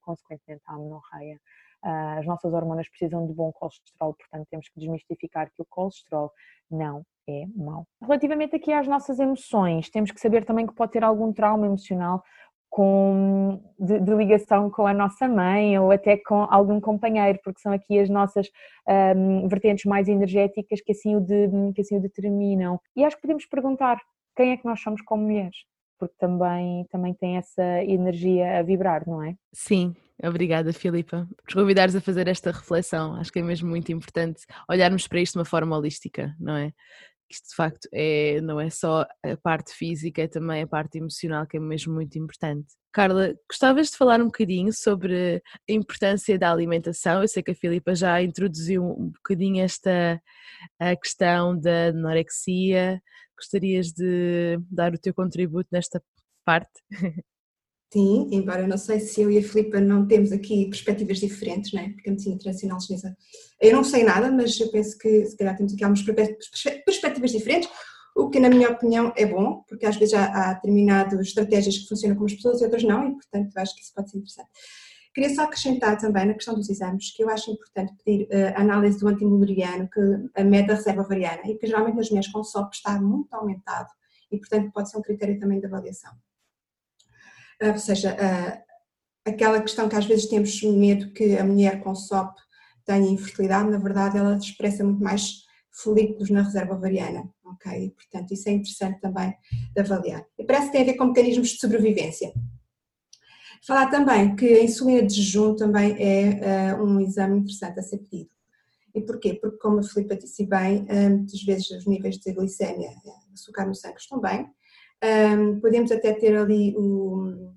consequentemente, à menorreia. Ah, as nossas hormonas precisam de bom colesterol, portanto temos que desmistificar que o colesterol não é mau. Relativamente aqui às nossas emoções, temos que saber também que pode ter algum trauma emocional com, de, de, ligação com a nossa mãe ou até com algum companheiro, porque são aqui as nossas um, vertentes mais energéticas que assim, o de, que assim o determinam. E acho que podemos perguntar quem é que nós somos como mulheres. Porque também, também tem essa energia a vibrar, não é? Sim, obrigada, Filipa, por convidares a fazer esta reflexão. Acho que é mesmo muito importante olharmos para isto de uma forma holística, não é? Isto de facto é, não é só a parte física, é também a parte emocional que é mesmo muito importante. Carla, gostavas de falar um bocadinho sobre a importância da alimentação? Eu sei que a Filipa já introduziu um bocadinho esta a questão da anorexia. Gostarias de dar o teu contributo nesta parte? Sim, embora eu não sei se eu e a Filipa não temos aqui perspectivas diferentes, não é? Porque a medicina tradicional chinesa. Eu não sei nada, mas eu penso que se calhar temos aqui algumas perspectivas diferentes, o que na minha opinião é bom, porque às vezes há, há determinadas estratégias que funcionam com as pessoas e outras não, e portanto acho que isso pode ser interessante. Queria só acrescentar também na questão dos exames que eu acho importante pedir uh, a análise do antimuleriano, que a meta reserva ovariana, e que geralmente nas mulheres com SOP está muito aumentado e portanto pode ser um critério também de avaliação. Uh, ou seja, uh, aquela questão que às vezes temos medo que a mulher com SOP tenha infertilidade, na verdade ela expressa muito mais folículos na reserva ovariana, ok? Portanto, isso é interessante também de avaliar. E parece que tem a ver com mecanismos de sobrevivência. Falar também que a insulina de jejum também é uh, um exame interessante a ser pedido. E porquê? Porque, como a Filipe disse bem, muitas vezes os níveis de glicémia, uh, açúcar no sangue estão bem. Podemos até ter ali o,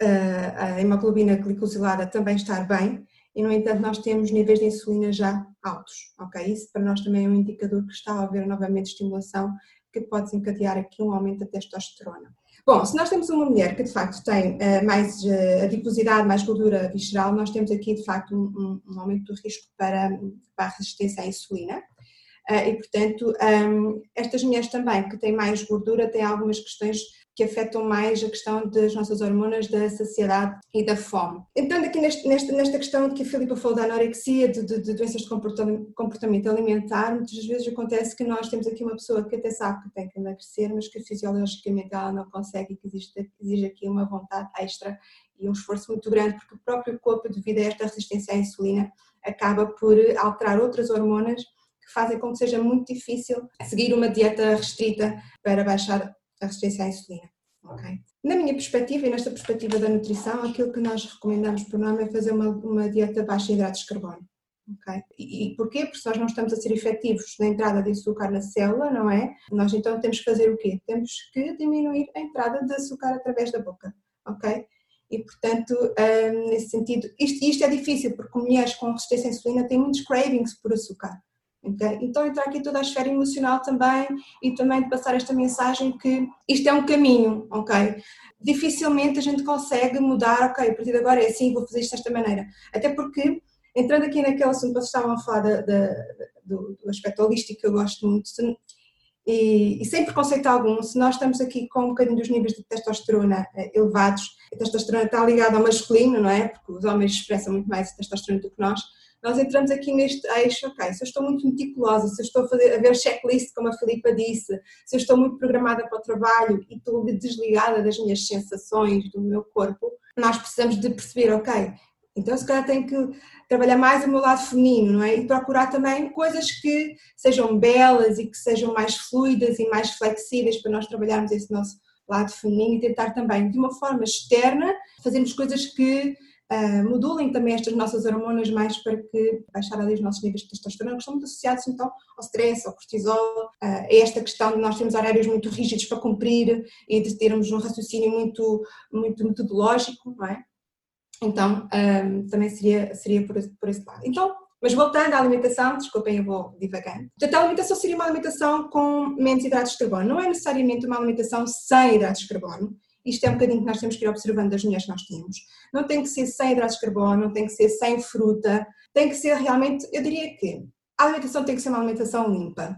a hemoglobina glicosilada também estar bem, e, no entanto, nós temos níveis de insulina já altos, ok? Isso para nós também é um indicador que está a haver novamente estimulação que pode desencadear aqui um aumento da testosterona. Bom, se nós temos uma mulher que de facto tem uh, mais uh, adiposidade, mais gordura visceral, nós temos aqui de facto um, um, um aumento do risco para, para, a resistência à insulina. Uh, e portanto, estas mulheres também que têm mais gordura têm algumas questões que afetam mais a questão das nossas hormonas da saciedade e da fome. Entrando aqui neste, nesta, nesta questão que a Filipa falou da anorexia, de, de, de doenças de comportamento alimentar, muitas vezes acontece que nós temos aqui uma pessoa que até sabe que tem que emagrecer, mas que fisiologicamente ela não consegue e que existe, exige aqui uma vontade extra e um esforço muito grande, porque o próprio corpo, devido a esta resistência à insulina, acaba por alterar outras hormonas fazem com que seja muito difícil seguir uma dieta restrita para baixar a resistência à insulina. Okay? Na minha perspectiva e nesta perspectiva da nutrição, aquilo que nós recomendamos por norma é fazer uma, uma dieta baixa em hidratos de carbono. Okay? E, e porquê? Porque nós não estamos a ser efetivos na entrada de açúcar na célula, não é? Nós então temos que fazer o quê? Temos que diminuir a entrada de açúcar através da boca, ok? E portanto, um, nesse sentido, isto, isto é difícil porque mulheres com resistência à insulina têm muitos cravings por açúcar. Okay? Então entrar aqui toda a esfera emocional também e também de passar esta mensagem que isto é um caminho, ok? Dificilmente a gente consegue mudar, ok, a partir de agora é assim, vou fazer isto desta maneira. Até porque, entrando aqui naquele assunto que vocês estavam a falar da, da, do, do, aspecto holístico que eu gosto muito, e, e, sem preconceito algum, se nós estamos aqui com um bocadinho dos níveis de testosterona eh, elevados, a testosterona está ligada ao masculino, não é? Porque os homens expressam muito mais testosterona do que nós, nós entramos aqui neste eixo, ok, se eu estou muito meticulosa, se eu estou a, fazer, a ver checklist, como a Filipa disse, se eu estou muito programada para o trabalho e estou desligada das minhas sensações, do meu corpo, nós precisamos de perceber, ok, então se calhar tenho que trabalhar mais o meu lado feminino, não é? E procurar também coisas que sejam belas e que sejam mais fluidas e mais flexíveis para nós trabalharmos esse nosso lado feminino e tentar também, de uma forma externa, fazermos coisas que uh, modulem também estas nossas hormonas mais para que baixar ali os nossos níveis de testosterona, que estão muito associados então ao stress, ao cortisol, uh, a esta questão de nós termos horários muito rígidos para cumprir e de termos um raciocínio muito, muito metodológico, não é? Então, um, também seria, seria por, por esse lado. Então, mas voltando à alimentação, desculpem, eu vou divagando. Portanto, a alimentação seria uma alimentação com menos hidratos de carbono. Não é necessariamente uma alimentação sem hidratos de carbono. Isto é um bocadinho que nós temos que ir observando das mulheres que nós temos. Não tem que ser sem hidratos de carbono, não tem que ser sem fruta, tem que ser realmente, eu diria que a alimentação tem que ser uma alimentação limpa.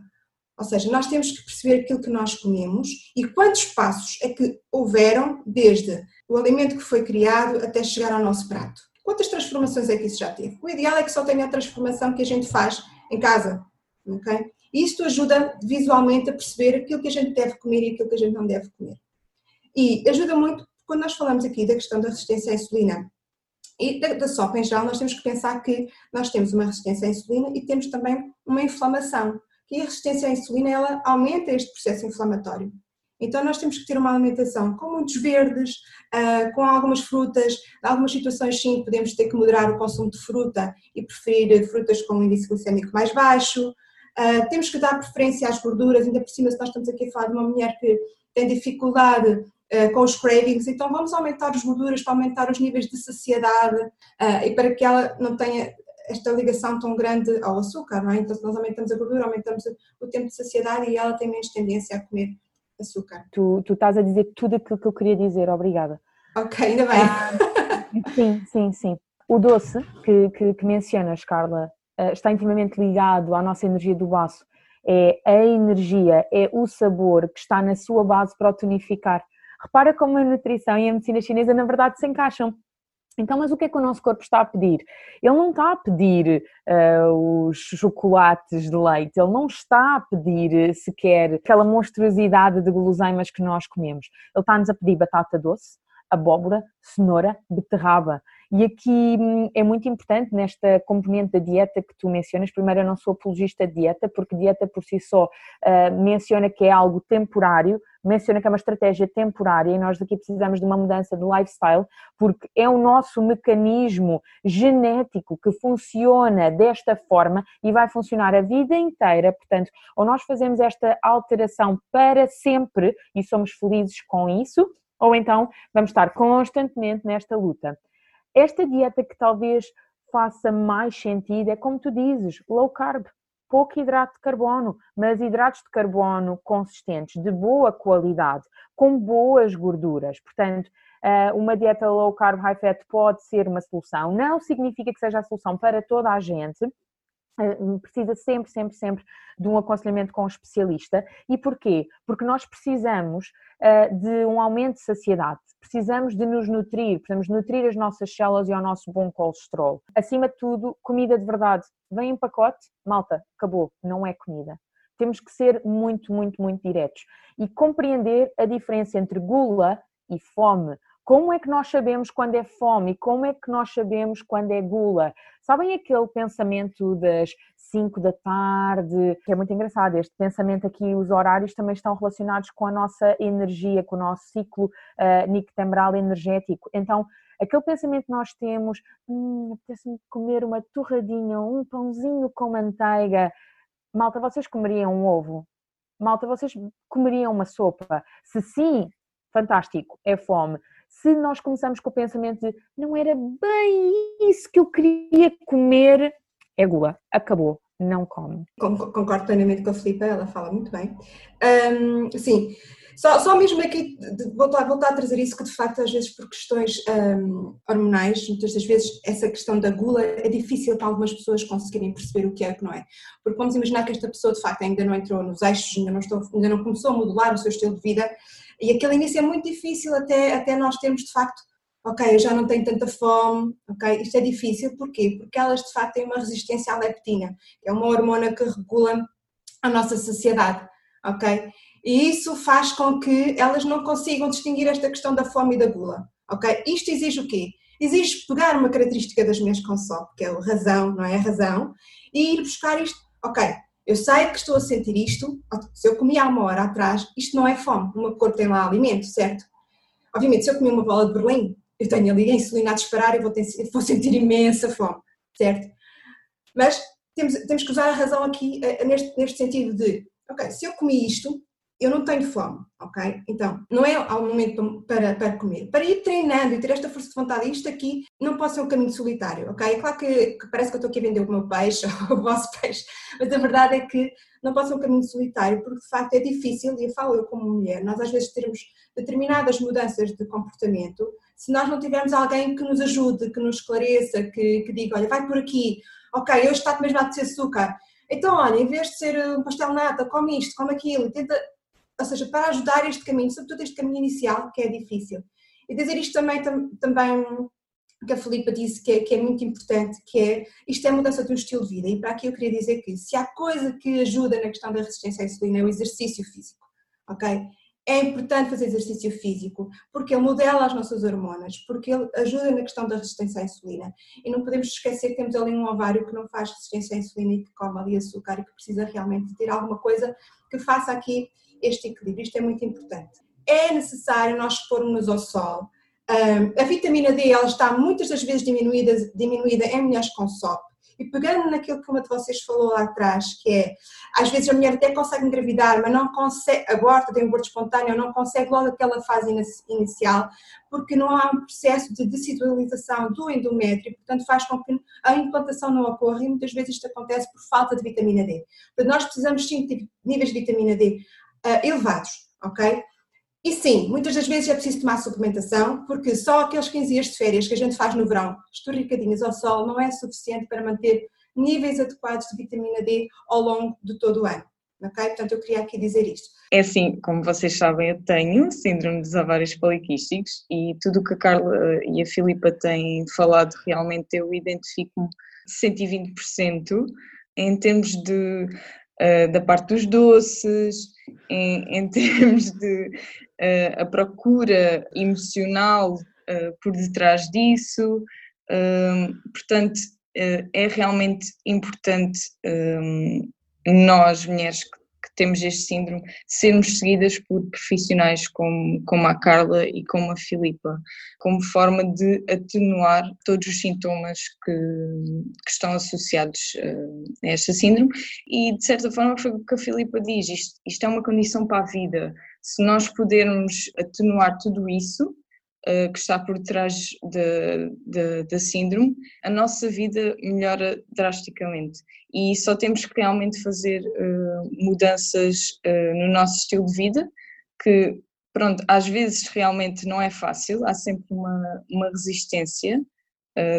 Ou seja, nós temos que perceber aquilo que nós comemos e quantos passos é que houveram desde o alimento que foi criado até chegar ao nosso prato. Quantas transformações é que isso já teve? O ideal é que só tenha a transformação que a gente faz em casa, ok? Isto ajuda visualmente a perceber aquilo que a gente deve comer e aquilo que a gente não deve comer. E ajuda muito, quando nós falamos aqui da questão da resistência à insulina e da, da SOP em geral, nós temos que pensar que nós temos uma resistência à insulina e temos também uma inflamação. E a resistência à insulina, ela aumenta este processo inflamatório. Então nós temos que ter uma alimentação com muitos verdes, uh, com algumas frutas, em algumas situações sim podemos ter que moderar o consumo de fruta e preferir frutas com um índice glicêmico mais baixo. Uh, temos que dar preferência às gorduras, ainda por cima se nós estamos aqui a falar de uma mulher que tem dificuldade com os cravings, então vamos aumentar as gorduras para aumentar os níveis de saciedade e para que ela não tenha esta ligação tão grande ao açúcar, não é? Então se nós aumentamos a gordura, aumentamos o tempo de saciedade e ela tem menos tendência a comer açúcar. Tu, tu estás a dizer tudo aquilo que eu queria dizer, obrigada. Ok, ainda bem. Ah, sim, sim, sim. O doce que, que, que mencionas, Carla, eh, está intimamente ligado à nossa energia do baço. É a energia, é o sabor que está na sua base para o tonificar. Repara como a nutrição e a medicina chinesa, na verdade, se encaixam. Então, mas o que é que o nosso corpo está a pedir? Ele não está a pedir uh, os chocolates de leite, ele não está a pedir sequer aquela monstruosidade de guloseimas que nós comemos. Ele está-nos a pedir batata doce, abóbora, cenoura, beterraba. E aqui hum, é muito importante nesta componente da dieta que tu mencionas. Primeiro, eu não sou apologista de dieta, porque dieta por si só uh, menciona que é algo temporário, menciona que é uma estratégia temporária e nós aqui precisamos de uma mudança de lifestyle, porque é o nosso mecanismo genético que funciona desta forma e vai funcionar a vida inteira. Portanto, ou nós fazemos esta alteração para sempre e somos felizes com isso, ou então vamos estar constantemente nesta luta. Esta dieta que talvez faça mais sentido é como tu dizes, low carb, pouco hidrato de carbono, mas hidratos de carbono consistentes, de boa qualidade, com boas gorduras. Portanto, eh, uma dieta low carb, high fat pode ser uma solução. Não significa que seja a solução para toda a gente, eh, precisa sempre, sempre, sempre de um aconselhamento com um especialista. E porquê? Porque nós precisamos de um aumento de saciedade, precisamos de nos nutrir, precisamos nutrir as nossas células e o nosso bom colesterol. Acima de tudo, comida de verdade. Vem em pacote, malta, acabou, não é comida. Temos que ser muito, muito, muito diretos e compreender a diferença entre gula e fome. Como é que nós sabemos quando é fome? Como é que nós sabemos quando é gula? Sabem aquele pensamento das 5 da tarde, que é muito engraçado. Este pensamento aqui, os horários também estão relacionados com a nossa energia, com o nosso ciclo uh, nictemral energético. Então, aquele pensamento que nós temos, hum, apetece-me comer uma torradinha, um pãozinho com manteiga. Malta, vocês comeriam um ovo? Malta, vocês comeriam uma sopa? Se sim, fantástico, é fome se nós começamos com o pensamento de não era bem isso que eu queria comer, é gula, acabou, não come. Concordo plenamente com a Filipe, ela fala muito bem. Um, sim, só, só mesmo aqui voltar, voltar a trazer isso, que de facto às vezes por questões um, hormonais, muitas das vezes essa questão da gula é difícil para algumas pessoas conseguirem perceber o que é o que não é. Porque vamos imaginar que esta pessoa de facto ainda não entrou nos eixos, ainda não, estou, ainda não começou a modular o seu estilo de vida e aquele início é muito difícil até, até nós termos de facto, ok, eu já não tenho tanta fome, ok, isto é difícil, porquê? Porque elas de facto têm uma resistência à leptina, que é uma hormona que regula a nossa saciedade, ok? E isso faz com que elas não consigam distinguir esta questão da fome e da gula, ok? Isto exige o quê? Exige pegar uma característica das minhas com que é a razão, não é a razão, e ir buscar isto, ok, eu sei que estou a sentir isto, se eu comi há uma hora atrás, isto não é fome, o meu corpo tem lá alimento, certo? Obviamente, se eu comi uma bola de Berlim, eu tenho ali a insulina a disparar e vou, vou sentir imensa fome, certo? Mas temos, temos que usar a razão aqui eh, neste, neste sentido de, ok, se eu comi isto, eu não tenho fome, ok? Então, não é ao momento para, para comer. Para ir treinando e ter esta força de vontade, isto aqui não pode ser um caminho solitário, ok? É claro que, que parece que eu estou aqui a vender o meu peixe, ou o vosso peixe, mas a verdade é que não pode ser um caminho solitário, porque de facto é difícil, e eu falo eu como mulher, nós às vezes termos determinadas mudanças de comportamento, se nós não tivermos alguém que nos ajude, que nos esclareça, que, que diga, olha, vai por aqui, ok, hoje está-te mesmo a apetecer açúcar, então, olha, em vez de ser um pastel nata, come isto, come aquilo, tenta ou seja, para ajudar este caminho, sobretudo este caminho inicial, que é difícil. E dizer isto também, também que a Filipa disse que é, que é muito importante, que é, isto é mudança de um estilo de vida, e para aqui eu queria dizer que se há coisa que ajuda na questão da resistência à insulina é o exercício físico, ok? é importante fazer exercício físico, porque ele modela as nossas hormonas, porque ele ajuda na questão da resistência à insulina. E não podemos esquecer que temos ali um ovário que não faz resistência à insulina e que come ali açúcar e que precisa realmente ter alguma coisa que faça aqui este equilíbrio. Isto é muito importante. É necessário nós expormos ao sol. a vitamina D ela está muitas das vezes diminuída, diminuída em mulheres com SOP e pegando naquilo que uma de vocês falou lá atrás, que é, às vezes a mulher até consegue engravidar, mas não consegue, aborta, tem um aborto espontâneo, não consegue logo aquela fase inicial, porque não há um processo de decidularização do endométrio, portanto faz com que a implantação não ocorra e muitas vezes isto acontece por falta de vitamina D. Portanto, nós precisamos sim de níveis de vitamina D uh, elevados, ok? E sim, muitas das vezes é preciso tomar suplementação, porque só aqueles 15 dias de férias que a gente faz no verão, esturricadinhos ao sol, não é suficiente para manter níveis adequados de vitamina D ao longo de todo o ano. Ok? Portanto, eu queria aqui dizer isto. É assim, como vocês sabem, eu tenho síndrome dos ovários poliquísticos e tudo o que a Carla e a Filipa têm falado realmente eu identifico-me 120% em termos de, uh, da parte dos doces, em, em termos de uh, a procura emocional uh, por detrás disso. Uh, portanto, é realmente importante nós, mulheres que, temos este síndrome, sermos seguidas por profissionais como, como a Carla e como a Filipa, como forma de atenuar todos os sintomas que, que estão associados a esta síndrome. E, de certa forma, foi o que a Filipa diz: isto, isto é uma condição para a vida se nós pudermos atenuar tudo isso uh, que está por trás da síndrome, a nossa vida melhora drasticamente. E só temos que realmente fazer uh, mudanças uh, no nosso estilo de vida, que, pronto, às vezes realmente não é fácil, há sempre uma, uma resistência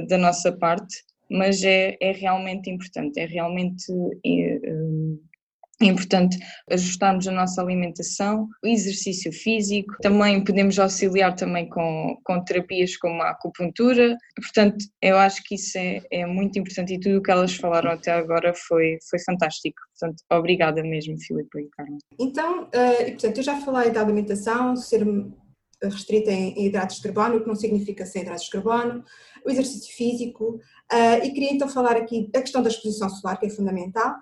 da nossa parte, mas é, é realmente importante, é realmente é importante ajustarmos a nossa alimentação, o exercício físico, também podemos auxiliar também com, com terapias como a acupuntura, portanto eu acho que isso é, é muito importante e tudo o que elas falaram até agora foi, foi fantástico, portanto obrigada mesmo Filipe e Carla. Então, uh, e, portanto eu já falei da alimentação, ser restrita em hidratos de carbono, o que não significa sem hidratos de carbono, o exercício físico, uh, e queria então falar aqui da questão da exposição solar, que é fundamental,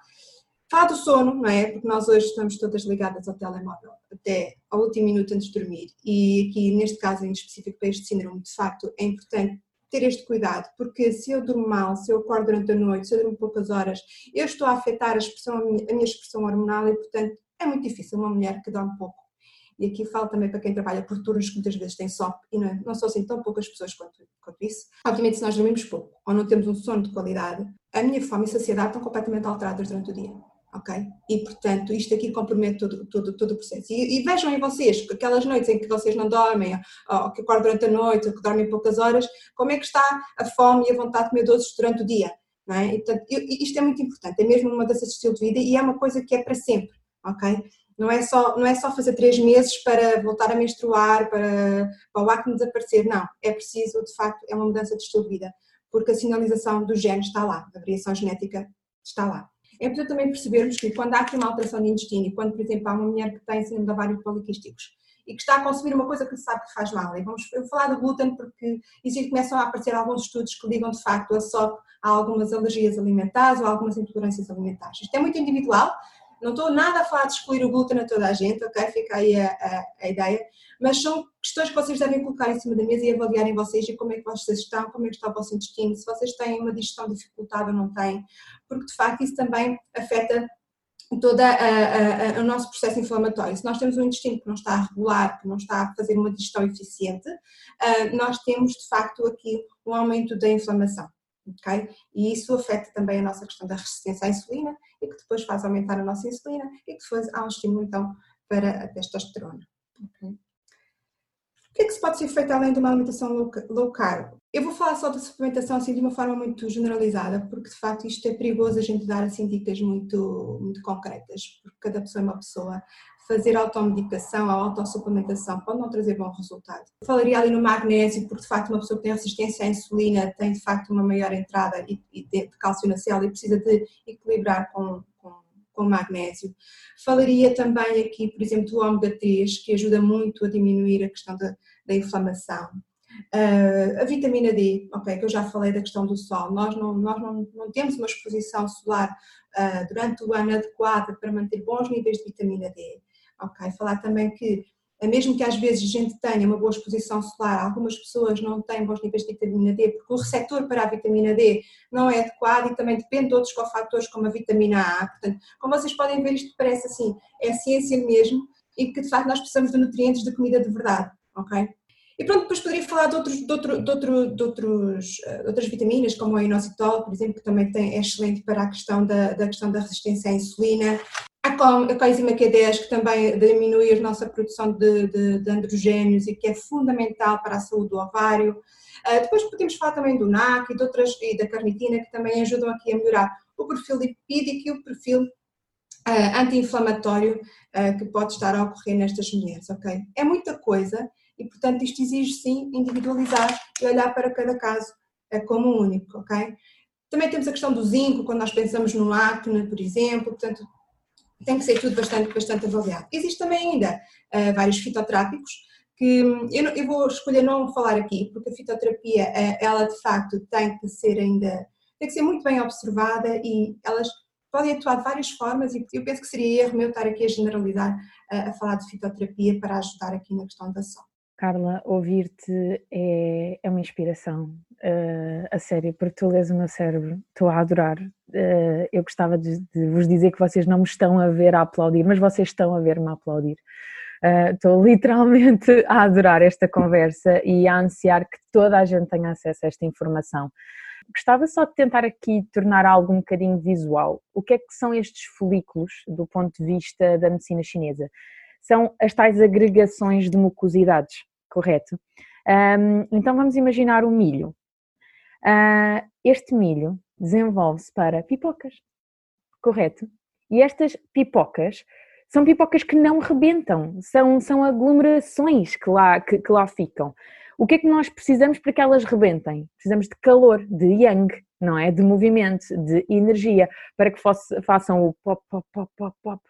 Fala do sono, não é? Porque nós hoje estamos todas ligadas ao telemóvel até ao último minuto antes de dormir. E aqui, neste caso em específico para este síndrome, de facto, é importante ter este cuidado, porque se eu durmo mal, se eu acordo durante a noite, se eu durmo poucas horas, eu estou a afetar a, expressão, a minha expressão hormonal e, portanto, é muito difícil uma mulher que dorme pouco. E aqui falo também para quem trabalha por turnos que muitas vezes tem SOP e não, é, não são assim tão poucas pessoas quanto, quanto isso. Obviamente, se nós dormimos pouco ou não temos um sono de qualidade, a minha fome e saciedade estão completamente alteradas durante o dia ok? E portanto isto aqui compromete todo, todo, todo o processo. E, e, vejam em vocês, aquelas noites em que vocês não dormem, ou que acordam durante a noite, ou que dormem poucas horas, como é que está a fome e a vontade de comer doces durante o dia, não é? E, portanto, isto é muito importante, é mesmo uma mudança de estilo de vida e é uma coisa que é para sempre, ok? Não é só, não é só fazer três meses para voltar a menstruar, para, para o acne desaparecer, não. É preciso, de facto, é uma mudança de estilo de vida, porque a sinalização do gene está lá, a variação genética está lá. É importante também percebermos que quando há aqui uma alteração de intestino, e quando, por exemplo, há uma mulher que tem síndrome de ovários poliquísticos e que está a consumir uma coisa que sabe que faz mal, e vamos falar do glúten porque existe, começam a aparecer alguns estudos que ligam de facto a só a algumas alergias alimentares ou algumas intolerâncias alimentares. Isto é muito individual, não estou nada a falar de excluir o glúten a toda a gente, ok? Fica aí a, a, a, ideia. Mas são questões que vocês devem colocar em cima da mesa e avaliarem vocês e como é que vocês estão, como é que está o vosso intestino, se vocês têm uma digestão dificultada ou não têm, porque de facto isso também afeta todo o nosso processo inflamatório. Se nós temos um intestino que não está a regular, que não está a fazer uma digestão eficiente, uh, nós temos de facto aqui um aumento da inflamação. Okay? E isso afeta também a nossa questão da resistência à insulina e que depois faz aumentar a nossa insulina e que depois há um estímulo então para a testosterona. Okay? O que é que se pode ser feito além de uma alimentação low carb? Eu vou falar só da suplementação assim de uma forma muito generalizada, porque de facto isto é perigoso a gente dar assim dicas muito, muito concretas, porque cada pessoa é uma pessoa fazer automedicação, a autossuplementação pode não trazer bom resultado. Eu falaria ali no magnésio, porque de facto uma pessoa que tem resistência à insulina tem de facto uma maior entrada de cálcio na célula e precisa de equilibrar com, com, com magnésio. Falaria também aqui, por exemplo, do ômega 3, que ajuda muito a diminuir a questão da, da inflamação. Uh, a vitamina D, ok, que eu já falei da questão do sol, nós não, nós não, não temos uma exposição solar uh, durante o ano adequada para manter bons níveis de vitamina D, ok? Falar também que é mesmo que às vezes a gente tenha uma boa exposição solar, algumas pessoas não têm bons níveis de vitamina D, porque o receptor para a vitamina D não é adequado e também depende de outros cofatores como a vitamina A. Portanto, como vocês podem ver, isto parece assim, é ciência mesmo e que de facto nós precisamos de nutrientes de comida de verdade, ok? E pronto, depois poderia falar de, outros, de, outro, de, outro, de, outros, eh, de outras vitaminas, como a inositol, por exemplo, que também tem, é excelente para a questão da, da questão da resistência à insulina. A coenzima Q10, que também diminui a nossa produção de, de, de androgénios e que é fundamental para a saúde do ovário. Uh, depois podemos falar também do NAC e, de outras, e da carnitina, que também ajudam aqui a melhorar o perfil lipídico e o perfil uh, anti-inflamatório uh, que pode estar a ocorrer nestas mulheres, ok? É muita coisa e, portanto, isto exige sim individualizar e olhar para cada caso como único, ok? Também temos a questão do zinco, quando nós pensamos no acne, por exemplo, portanto, tem que ser tudo bastante, bastante avaliado. Existe também ainda uh, vários fitotrápicos que eu, eu, vou escolher não falar aqui, porque a fitoterapia, uh, ela de facto tem que ser ainda, tem que ser muito bem observada e elas podem atuar de várias formas e eu penso que seria erro meu estar aqui a generalizar, uh, a falar de fitoterapia para ajudar aqui na questão da saúde. Carla, ouvir-te é, é uma inspiração, a sério, porque tu lês o meu cérebro, estou a adorar. Uh, eu gostava de, de, vos dizer que vocês não me estão a ver a aplaudir, mas vocês estão a ver-me a aplaudir. Uh, estou literalmente a adorar esta conversa e a ansiar que toda a gente tenha acesso a esta informação. Gostava só de tentar aqui tornar algo um bocadinho visual. O que é que são estes folículos do ponto de vista da medicina chinesa? São as tais agregações de mucosidades correto? Um, então vamos imaginar o milho. Uh, este milho desenvolve-se para pipocas, correto? E estas pipocas são pipocas que não rebentam, são, são aglomerações que lá, que, que lá ficam. O que é que nós precisamos para que elas rebentem? Precisamos de calor, de yang, não é? De movimento, de energia, para que façam o pop, pop, pop, pop, pop.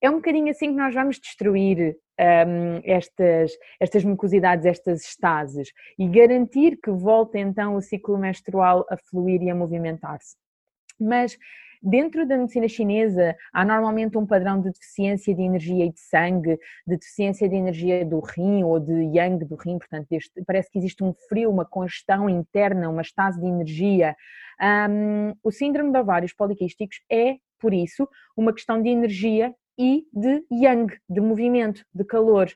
É um bocadinho assim que nós vamos destruir um, estas, estas mucosidades, estas estases e garantir que volte então o ciclo menstrual a fluir e a movimentar-se. Mas Dentro da medicina chinesa, há normalmente um padrão de deficiência de energia e de sangue, de deficiência de energia do rim ou de yang do rim, portanto, este, parece que existe um frio, uma congestão interna, uma estase de energia. Um, o síndrome de ovários poliquísticos é, por isso, uma questão de energia e de yang, de movimento, de calor.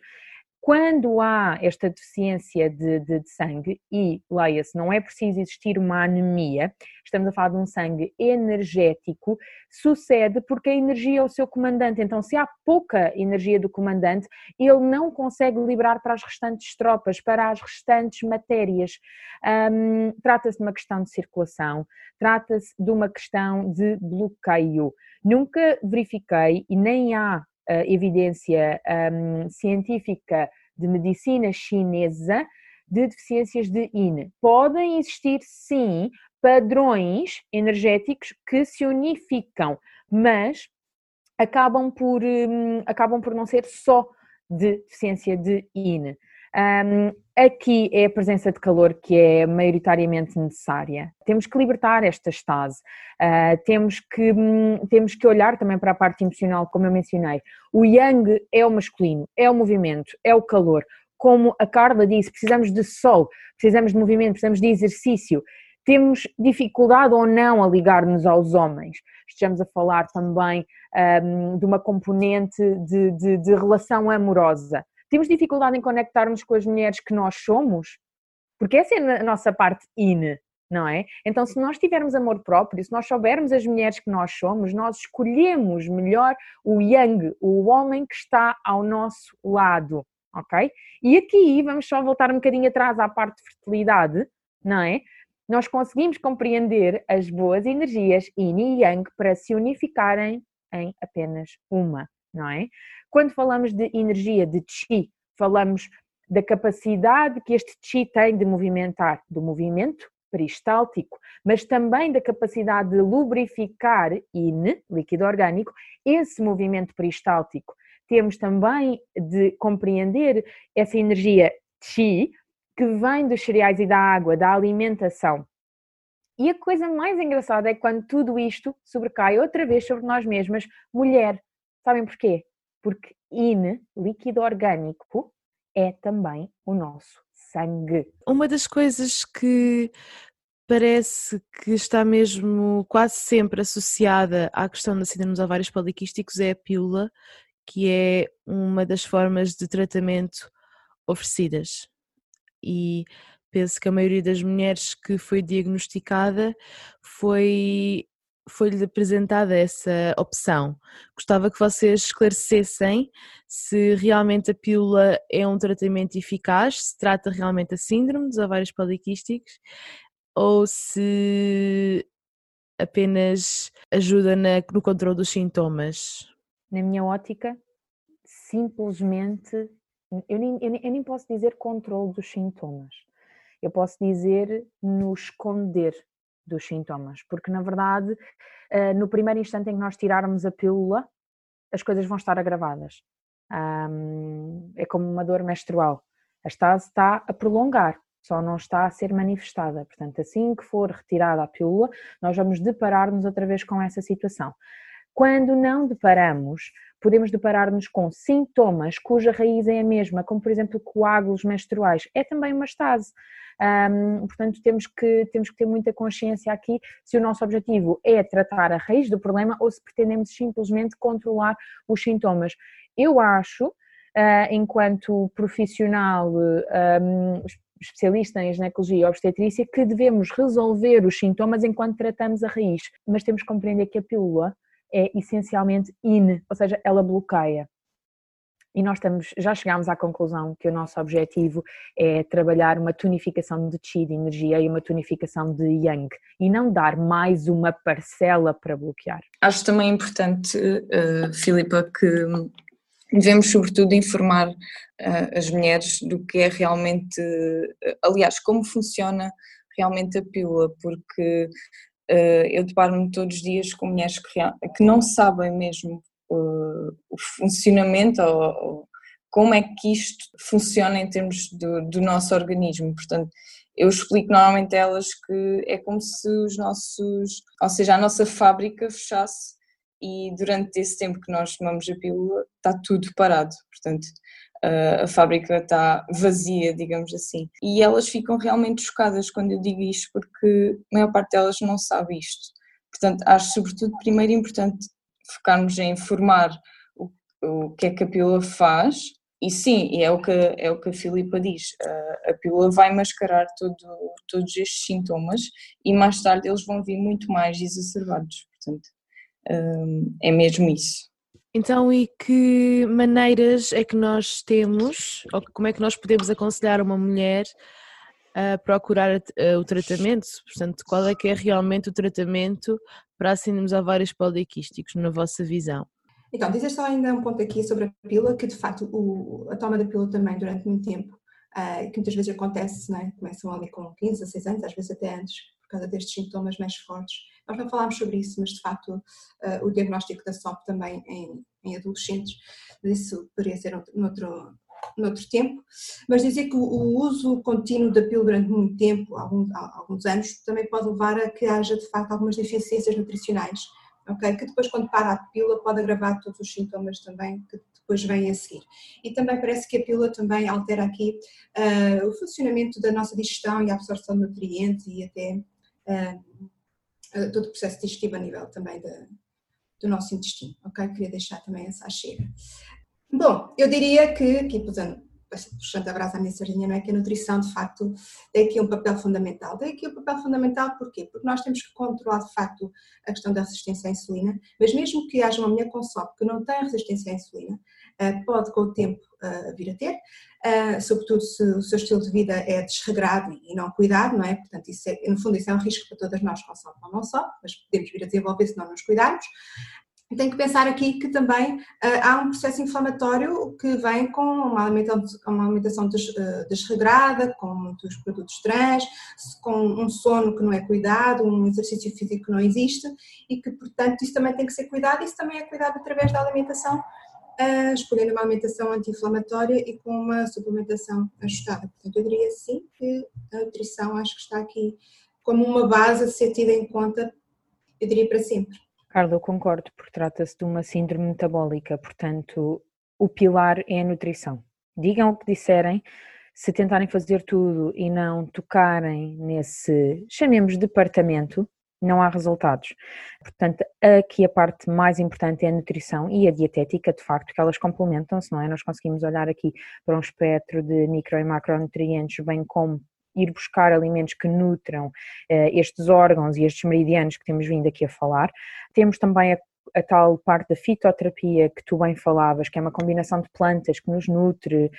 Quando há esta deficiência de, de, de sangue, e leia-se, não é preciso existir uma anemia, estamos a falar de um sangue energético, sucede porque a energia é o seu comandante. Então, se há pouca energia do comandante, ele não consegue liberar para as restantes tropas, para as restantes matérias. Um, trata-se de uma questão de circulação, trata-se de uma questão de bloqueio. Nunca verifiquei e nem há uh, evidência um, científica de medicina chinesa de deficiências de INE. Podem existir, sim, padrões energéticos que se unificam, mas acabam por, um, acabam por não ser só de deficiência de INE. Um, aqui é a presença de calor que é maioritariamente necessária. Temos que libertar esta estase, uh, temos, que, um, temos que olhar também para a parte emocional, como eu mencionei. O yang é o masculino, é o movimento, é o calor. Como a Carla disse, precisamos de sol, precisamos de movimento, precisamos de exercício. Temos dificuldade ou não a ligar-nos aos homens. Estamos a falar também um, de uma componente de, de, de relação amorosa temos dificuldade em conectarmos com as mulheres que nós somos, porque essa é a nossa parte in, não é? Então, se nós tivermos amor próprio, se nós soubermos as mulheres que nós somos, nós escolhemos melhor o yang, o homem que está ao nosso lado, ok? E aqui vamos só voltar um bocadinho atrás à parte de fertilidade, não é? Nós conseguimos compreender as boas energias yin e yang para se unificarem em apenas uma, não é? Quando falamos de energia, de chi, falamos da capacidade que este chi tem de movimentar, do movimento peristáltico, mas também da capacidade de lubrificar IN, líquido orgânico, esse movimento peristáltico. Temos também de compreender essa energia Chi, que vem dos cereais e da água, da alimentação. E a coisa mais engraçada é quando tudo isto sobrecai outra vez sobre nós mesmas, mulher. Sabem porquê? Porque IN, líquido orgânico, é também o nosso sangue. Uma das coisas que parece que está mesmo quase sempre associada à questão da síndrome dos ovários poliquísticos é a pílula, que é uma das formas de tratamento oferecidas. E penso que a maioria das mulheres que foi diagnosticada foi foi-lhe apresentada essa opção. Gostava que vocês esclarecessem se realmente a pílula é um tratamento eficaz, se trata realmente a síndrome dos ovários poliquísticos ou se apenas ajuda na, no controle dos sintomas. Na minha ótica, simplesmente, eu nem, eu nem, eu nem posso dizer controle dos sintomas, eu posso dizer no esconder dos sintomas, porque na verdade, eh, no primeiro instante em que nós tirarmos a pílula, as coisas vão estar agravadas. É como uma dor menstrual. A estase está a prolongar, só não está a ser manifestada. Portanto, assim que for retirada a pílula, nós vamos deparar-nos outra vez com essa situação. Quando não deparamos, podemos deparar-nos com sintomas cuja raiz é a mesma, como por exemplo coágulos menstruais, é também uma estase. Portanto, temos que, temos que ter muita consciência aqui se o nosso objetivo é tratar a raiz do problema ou se pretendemos simplesmente controlar os sintomas. Eu acho, uh, enquanto profissional um, especialista em ginecologia e obstetrícia, que devemos resolver os sintomas enquanto tratamos a raiz, mas temos que compreender que a pílula é essencialmente in, ou seja, ela bloqueia. E nós estamos, já chegámos à conclusão que o nosso objetivo é trabalhar uma tonificação de Qi, de energia, e uma tonificação de Yang, e não dar mais uma parcela para bloquear. Acho também importante, uh, Filipa, que devemos sobretudo informar uh, as mulheres do que é realmente, uh, aliás, como funciona realmente a pílula, porque eu deparo-me todos os dias com mulheres que, que não sabem mesmo o, o funcionamento ou, como é que isto funciona em termos do, do, nosso organismo. Portanto, eu explico normalmente a elas que é como se os nossos, ou seja, a nossa fábrica fechasse e durante esse tempo que nós tomamos a pílula está tudo parado. Portanto, a fábrica está vazia, digamos assim. E elas ficam realmente chocadas quando eu digo isto, porque a maior parte delas não sabe isto. Portanto, acho sobretudo primeiro importante focarmos em informar o, o que é que a pílula faz, e sim, é o que, é o que a Filipa diz, a, a pílula vai mascarar todo, todos estes sintomas e mais tarde eles vão vir muito mais exacerbados, portanto, hum, é mesmo isso. Então, e que maneiras é que nós temos, ou como é que nós podemos aconselhar uma mulher a procurar o tratamento? Portanto, qual é que é realmente o tratamento para a síndrome dos ovários poliquísticos, na vossa visão? Então, dizer só ainda um ponto aqui sobre a pílula, que de facto o, a toma da pílula também durante muito tempo, uh, que muitas vezes acontece, não é? começam ali com 15, 16 anos, às vezes até antes, causa destes sintomas mais fortes. Nós não falámos sobre isso, mas de facto uh, o diagnóstico da SOP também em, em adolescentes, isso poderia ser noutro, noutro tempo, mas dizer que o uso contínuo da pílula durante muito tempo, alguns, alguns anos, também pode levar a que haja de facto algumas deficiências nutricionais, ok? Que depois quando para a pílula pode agravar todos os sintomas também que depois vêm a seguir. E também parece que a pílula também altera aqui uh, o funcionamento da nossa digestão e a absorção de nutrientes e até todo o processo digestivo a nível também da, do nosso intestino, ok? Queria deixar também essa chega. Bom, eu diria que, aqui puxando a brasa à minha sardinha, não é que a nutrição de facto tem aqui um papel fundamental. Tem aqui um papel fundamental porquê? Porque nós temos que controlar de facto a questão da resistência à insulina, mas mesmo que haja uma mulher com SOP que não tem resistência à insulina, eh, pode com o tempo eh, vir a ter, eh, sobretudo se o seu estilo de vida é desregrado e não cuidado, não é? Portanto, isso é, no fundo isso é um risco para todas nós com SOP ou não SOP, mas podemos vir a desenvolver se não nos cuidarmos. Tem que pensar aqui que também uh, há um processo inflamatório que vem com uma alimentação, uma alimentação des, uh, desregrada, com muitos produtos trans, com um sono que não é cuidado, um exercício físico que não existe e que, portanto, isso também tem que ser cuidado. Isso também é cuidado através da alimentação, uh, escolhendo uma alimentação anti-inflamatória e com uma suplementação ajustada. Portanto, eu diria sim que a nutrição acho que está aqui como uma base a ser tida em conta, eu diria para sempre. Carla, eu concordo, porque trata-se de uma síndrome metabólica, portanto, o pilar é a nutrição. Digam o que disserem, se tentarem fazer tudo e não tocarem nesse, chamemos departamento, não há resultados. Portanto, aqui a parte mais importante é a nutrição e a dietética, de facto, que elas complementam-se, não é? Nós conseguimos olhar aqui para um espectro de micro e macronutrientes, bem como ir buscar alimentos que nutram uh, estes órgãos e estes meridianos que temos vindo aqui a falar. Temos também a a tal parte da fitoterapia que tu bem falavas, que é uma combinação de plantas que nos nutre uh,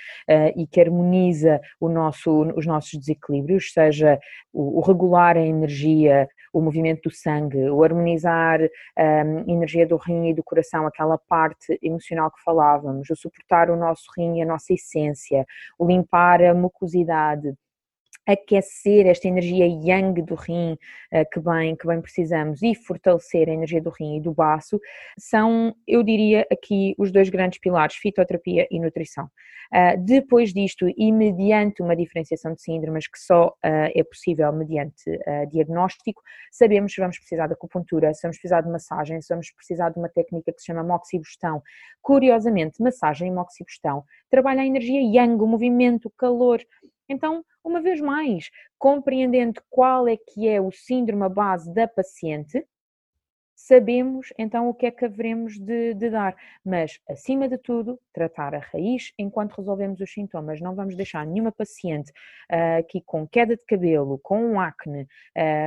e que harmoniza o nosso, os nossos desequilíbrios, seja o, o regular a energia, o movimento do sangue, o harmonizar um, ehm, a energia do rim e do coração, aquela parte emocional que falávamos, o suportar o nosso rim e a nossa essência, o limpar a mucosidade, aquecer esta energia yang do rim uh, que, bem, que bem precisamos e fortalecer a energia do rim e do baço, são, eu diria, aqui os dois grandes pilares, fitoterapia e nutrição. Uh, depois disto, e mediante uma diferenciação de síndromes que só uh, é possível mediante diagnóstico, sabemos se vamos precisar de acupuntura, se vamos precisar de massagem, se vamos precisar de uma técnica que se chama moxibustão. Curiosamente, massagem e moxibustão trabalha a energia yang, o movimento, o calor, então, uma vez mais, compreendendo qual é que é o síndrome base da paciente, sabemos então o que é que haveremos de, de, dar. Mas, acima de tudo, tratar a raiz enquanto resolvemos os sintomas. Não vamos deixar nenhuma paciente uh, aqui com queda de cabelo, com um acne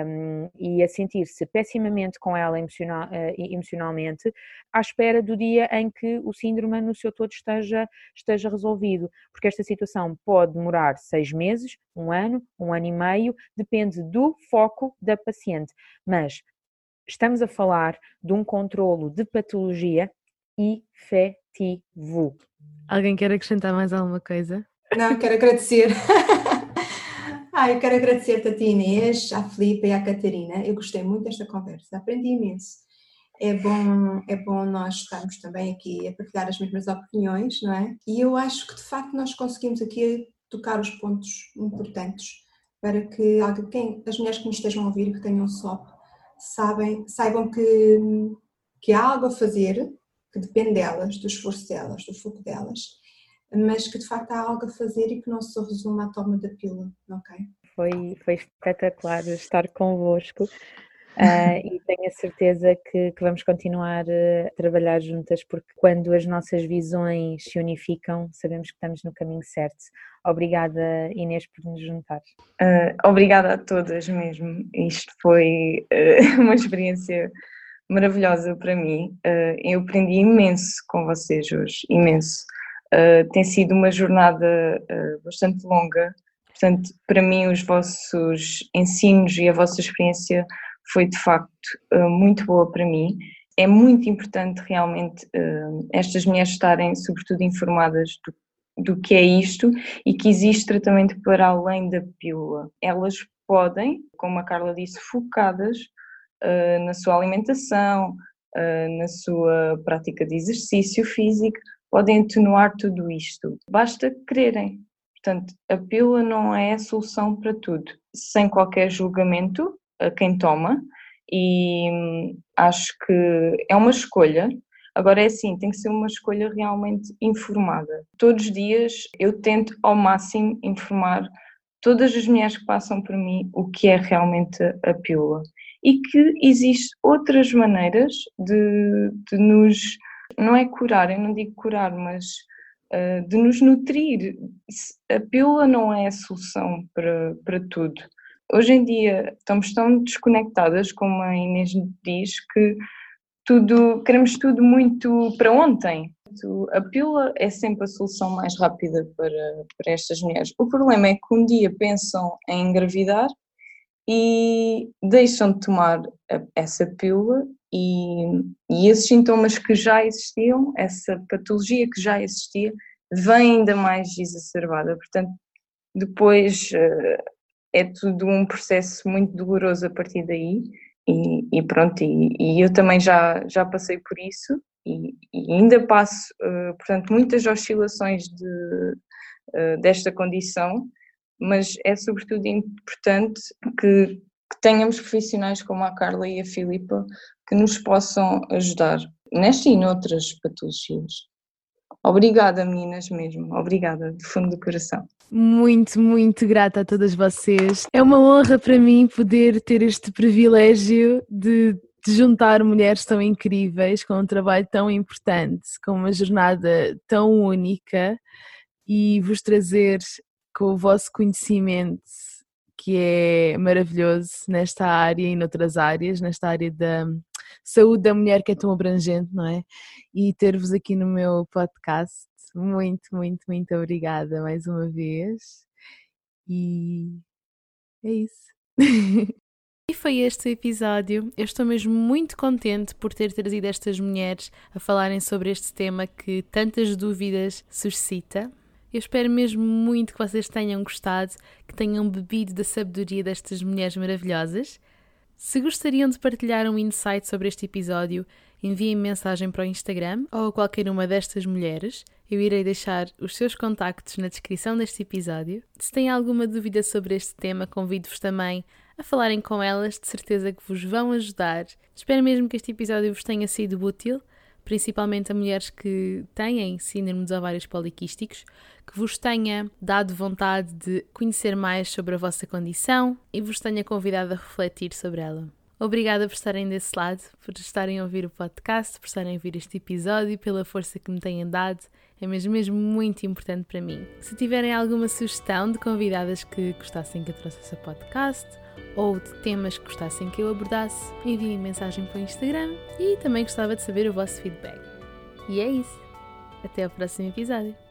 um, e a sentir-se pessimamente com ela emocional, uh, emocionalmente, à espera do dia em que o síndrome no seu todo esteja, esteja resolvido. Porque esta situação pode demorar seis meses, um ano, um ano e meio, depende do foco da paciente. Mas estamos a falar de um controlo de patologia efetivo. Alguém quer acrescentar mais alguma coisa? Não, quero agradecer. ah, eu quero agradecer-te a ti, Inês, à Filipe e à Catarina. Eu gostei muito desta conversa, aprendi imenso. É bom, é bom nós estarmos também aqui a partilhar as mesmas opiniões, não é? E eu acho que de facto nós conseguimos aqui tocar os pontos importantes para que alguém, as mulheres que nos estejam a ouvir, que tenham SOP, sabem, saibam que, que há algo a fazer, que depende delas, do esforço delas, do foco delas, mas que de facto há algo a fazer e que não se resume à toma da pílula, ok? Foi, foi espetacular estar convosco. Uh, e tenho a certeza que, que, vamos continuar a trabalhar juntas, porque quando as nossas visões se unificam, sabemos que estamos no caminho certo. Obrigada, Inês, por nos juntar. Uh, obrigada a todas mesmo. Isto foi uh, uma experiência maravilhosa para mim. Uh, eu aprendi imenso com vocês hoje, imenso. tem sido uma jornada bastante longa, portanto, para mim, os vossos ensinos e a vossa experiência foi de facto muito boa para mim. É muito importante realmente estas mulheres estarem, sobretudo, informadas do do que é isto e que existe tratamento para além da pílula. Elas podem, como a Carla disse, focadas uh, na sua alimentação, uh, na sua prática de exercício físico, podem atenuar tudo isto. Basta quererem. Portanto, a pílula não é a solução para tudo, sem qualquer julgamento a quem toma, e hum, acho que é uma escolha Agora é assim, tem que ser uma escolha realmente informada. Todos os dias eu tento ao máximo informar todas as mulheres que passam por mim o que é realmente a pílula e que existem outras maneiras de, de, nos, não é curar, eu não digo curar, mas uh, de nos nutrir. A pílula não é a solução para, para tudo. Hoje em dia estamos tão desconectadas, como a Inês diz, que tudo, queremos tudo muito para ontem. A pílula é sempre a solução mais rápida para, para estas mulheres. O problema é que um dia pensam em engravidar e deixam de tomar essa pílula e, e esses sintomas que já existiam, essa patologia que já existia, vem ainda mais exacerbada. Portanto, depois uh, é tudo um processo muito doloroso a partir daí. E, e pronto, e, e, eu também já, já passei por isso e, e ainda passo, uh, portanto, muitas oscilações de, uh, desta condição, mas é sobretudo importante que, que tenhamos profissionais como a Carla e a Filipa que nos possam ajudar nesta e noutras patologias. Obrigada, meninas, mesmo. Obrigada, do fundo do coração. Muito, muito grata a todas vocês. É uma honra para mim poder ter este privilégio de, de juntar mulheres tão incríveis com um trabalho tão importante, com uma jornada tão única e vos trazer com o vosso conhecimento que é maravilhoso nesta área e noutras áreas, nesta área da saúde da mulher que é tão abrangente, não é? E ter-vos aqui no meu podcast. Muito, muito, muito obrigada mais uma vez. E é isso. E foi este o episódio. Eu estou mesmo muito contente por ter trazido estas mulheres a falarem sobre este tema que tantas dúvidas suscita. Eu espero mesmo muito que vocês tenham gostado, que tenham bebido da sabedoria destas mulheres maravilhosas. Se gostariam de partilhar um insight sobre este episódio, enviem mensagem para o Instagram ou a qualquer uma destas mulheres. Eu irei deixar os seus contactos na descrição deste episódio. Se têm alguma dúvida sobre este tema, convido-vos também a falarem com elas, de certeza que vos vão ajudar. Espero mesmo que este episódio vos tenha sido útil principalmente a mulheres que têm síndrome dos ovários poliquísticos, que vos tenha dado vontade de conhecer mais sobre a vossa condição e vos tenha convidado a refletir sobre ela. Obrigada por estarem desse lado, por estarem a ouvir o podcast, por estarem a ouvir este episódio, pela força que me têm dado. É mesmo, mesmo muito importante para mim. Se tiverem alguma sugestão de convidadas que gostassem que eu trouxesse a podcast, ou de temas que gostassem que eu abordasse, enviem mensagem para o Instagram e também gostava de saber o vosso feedback. E é isso. Até ao próximo episódio.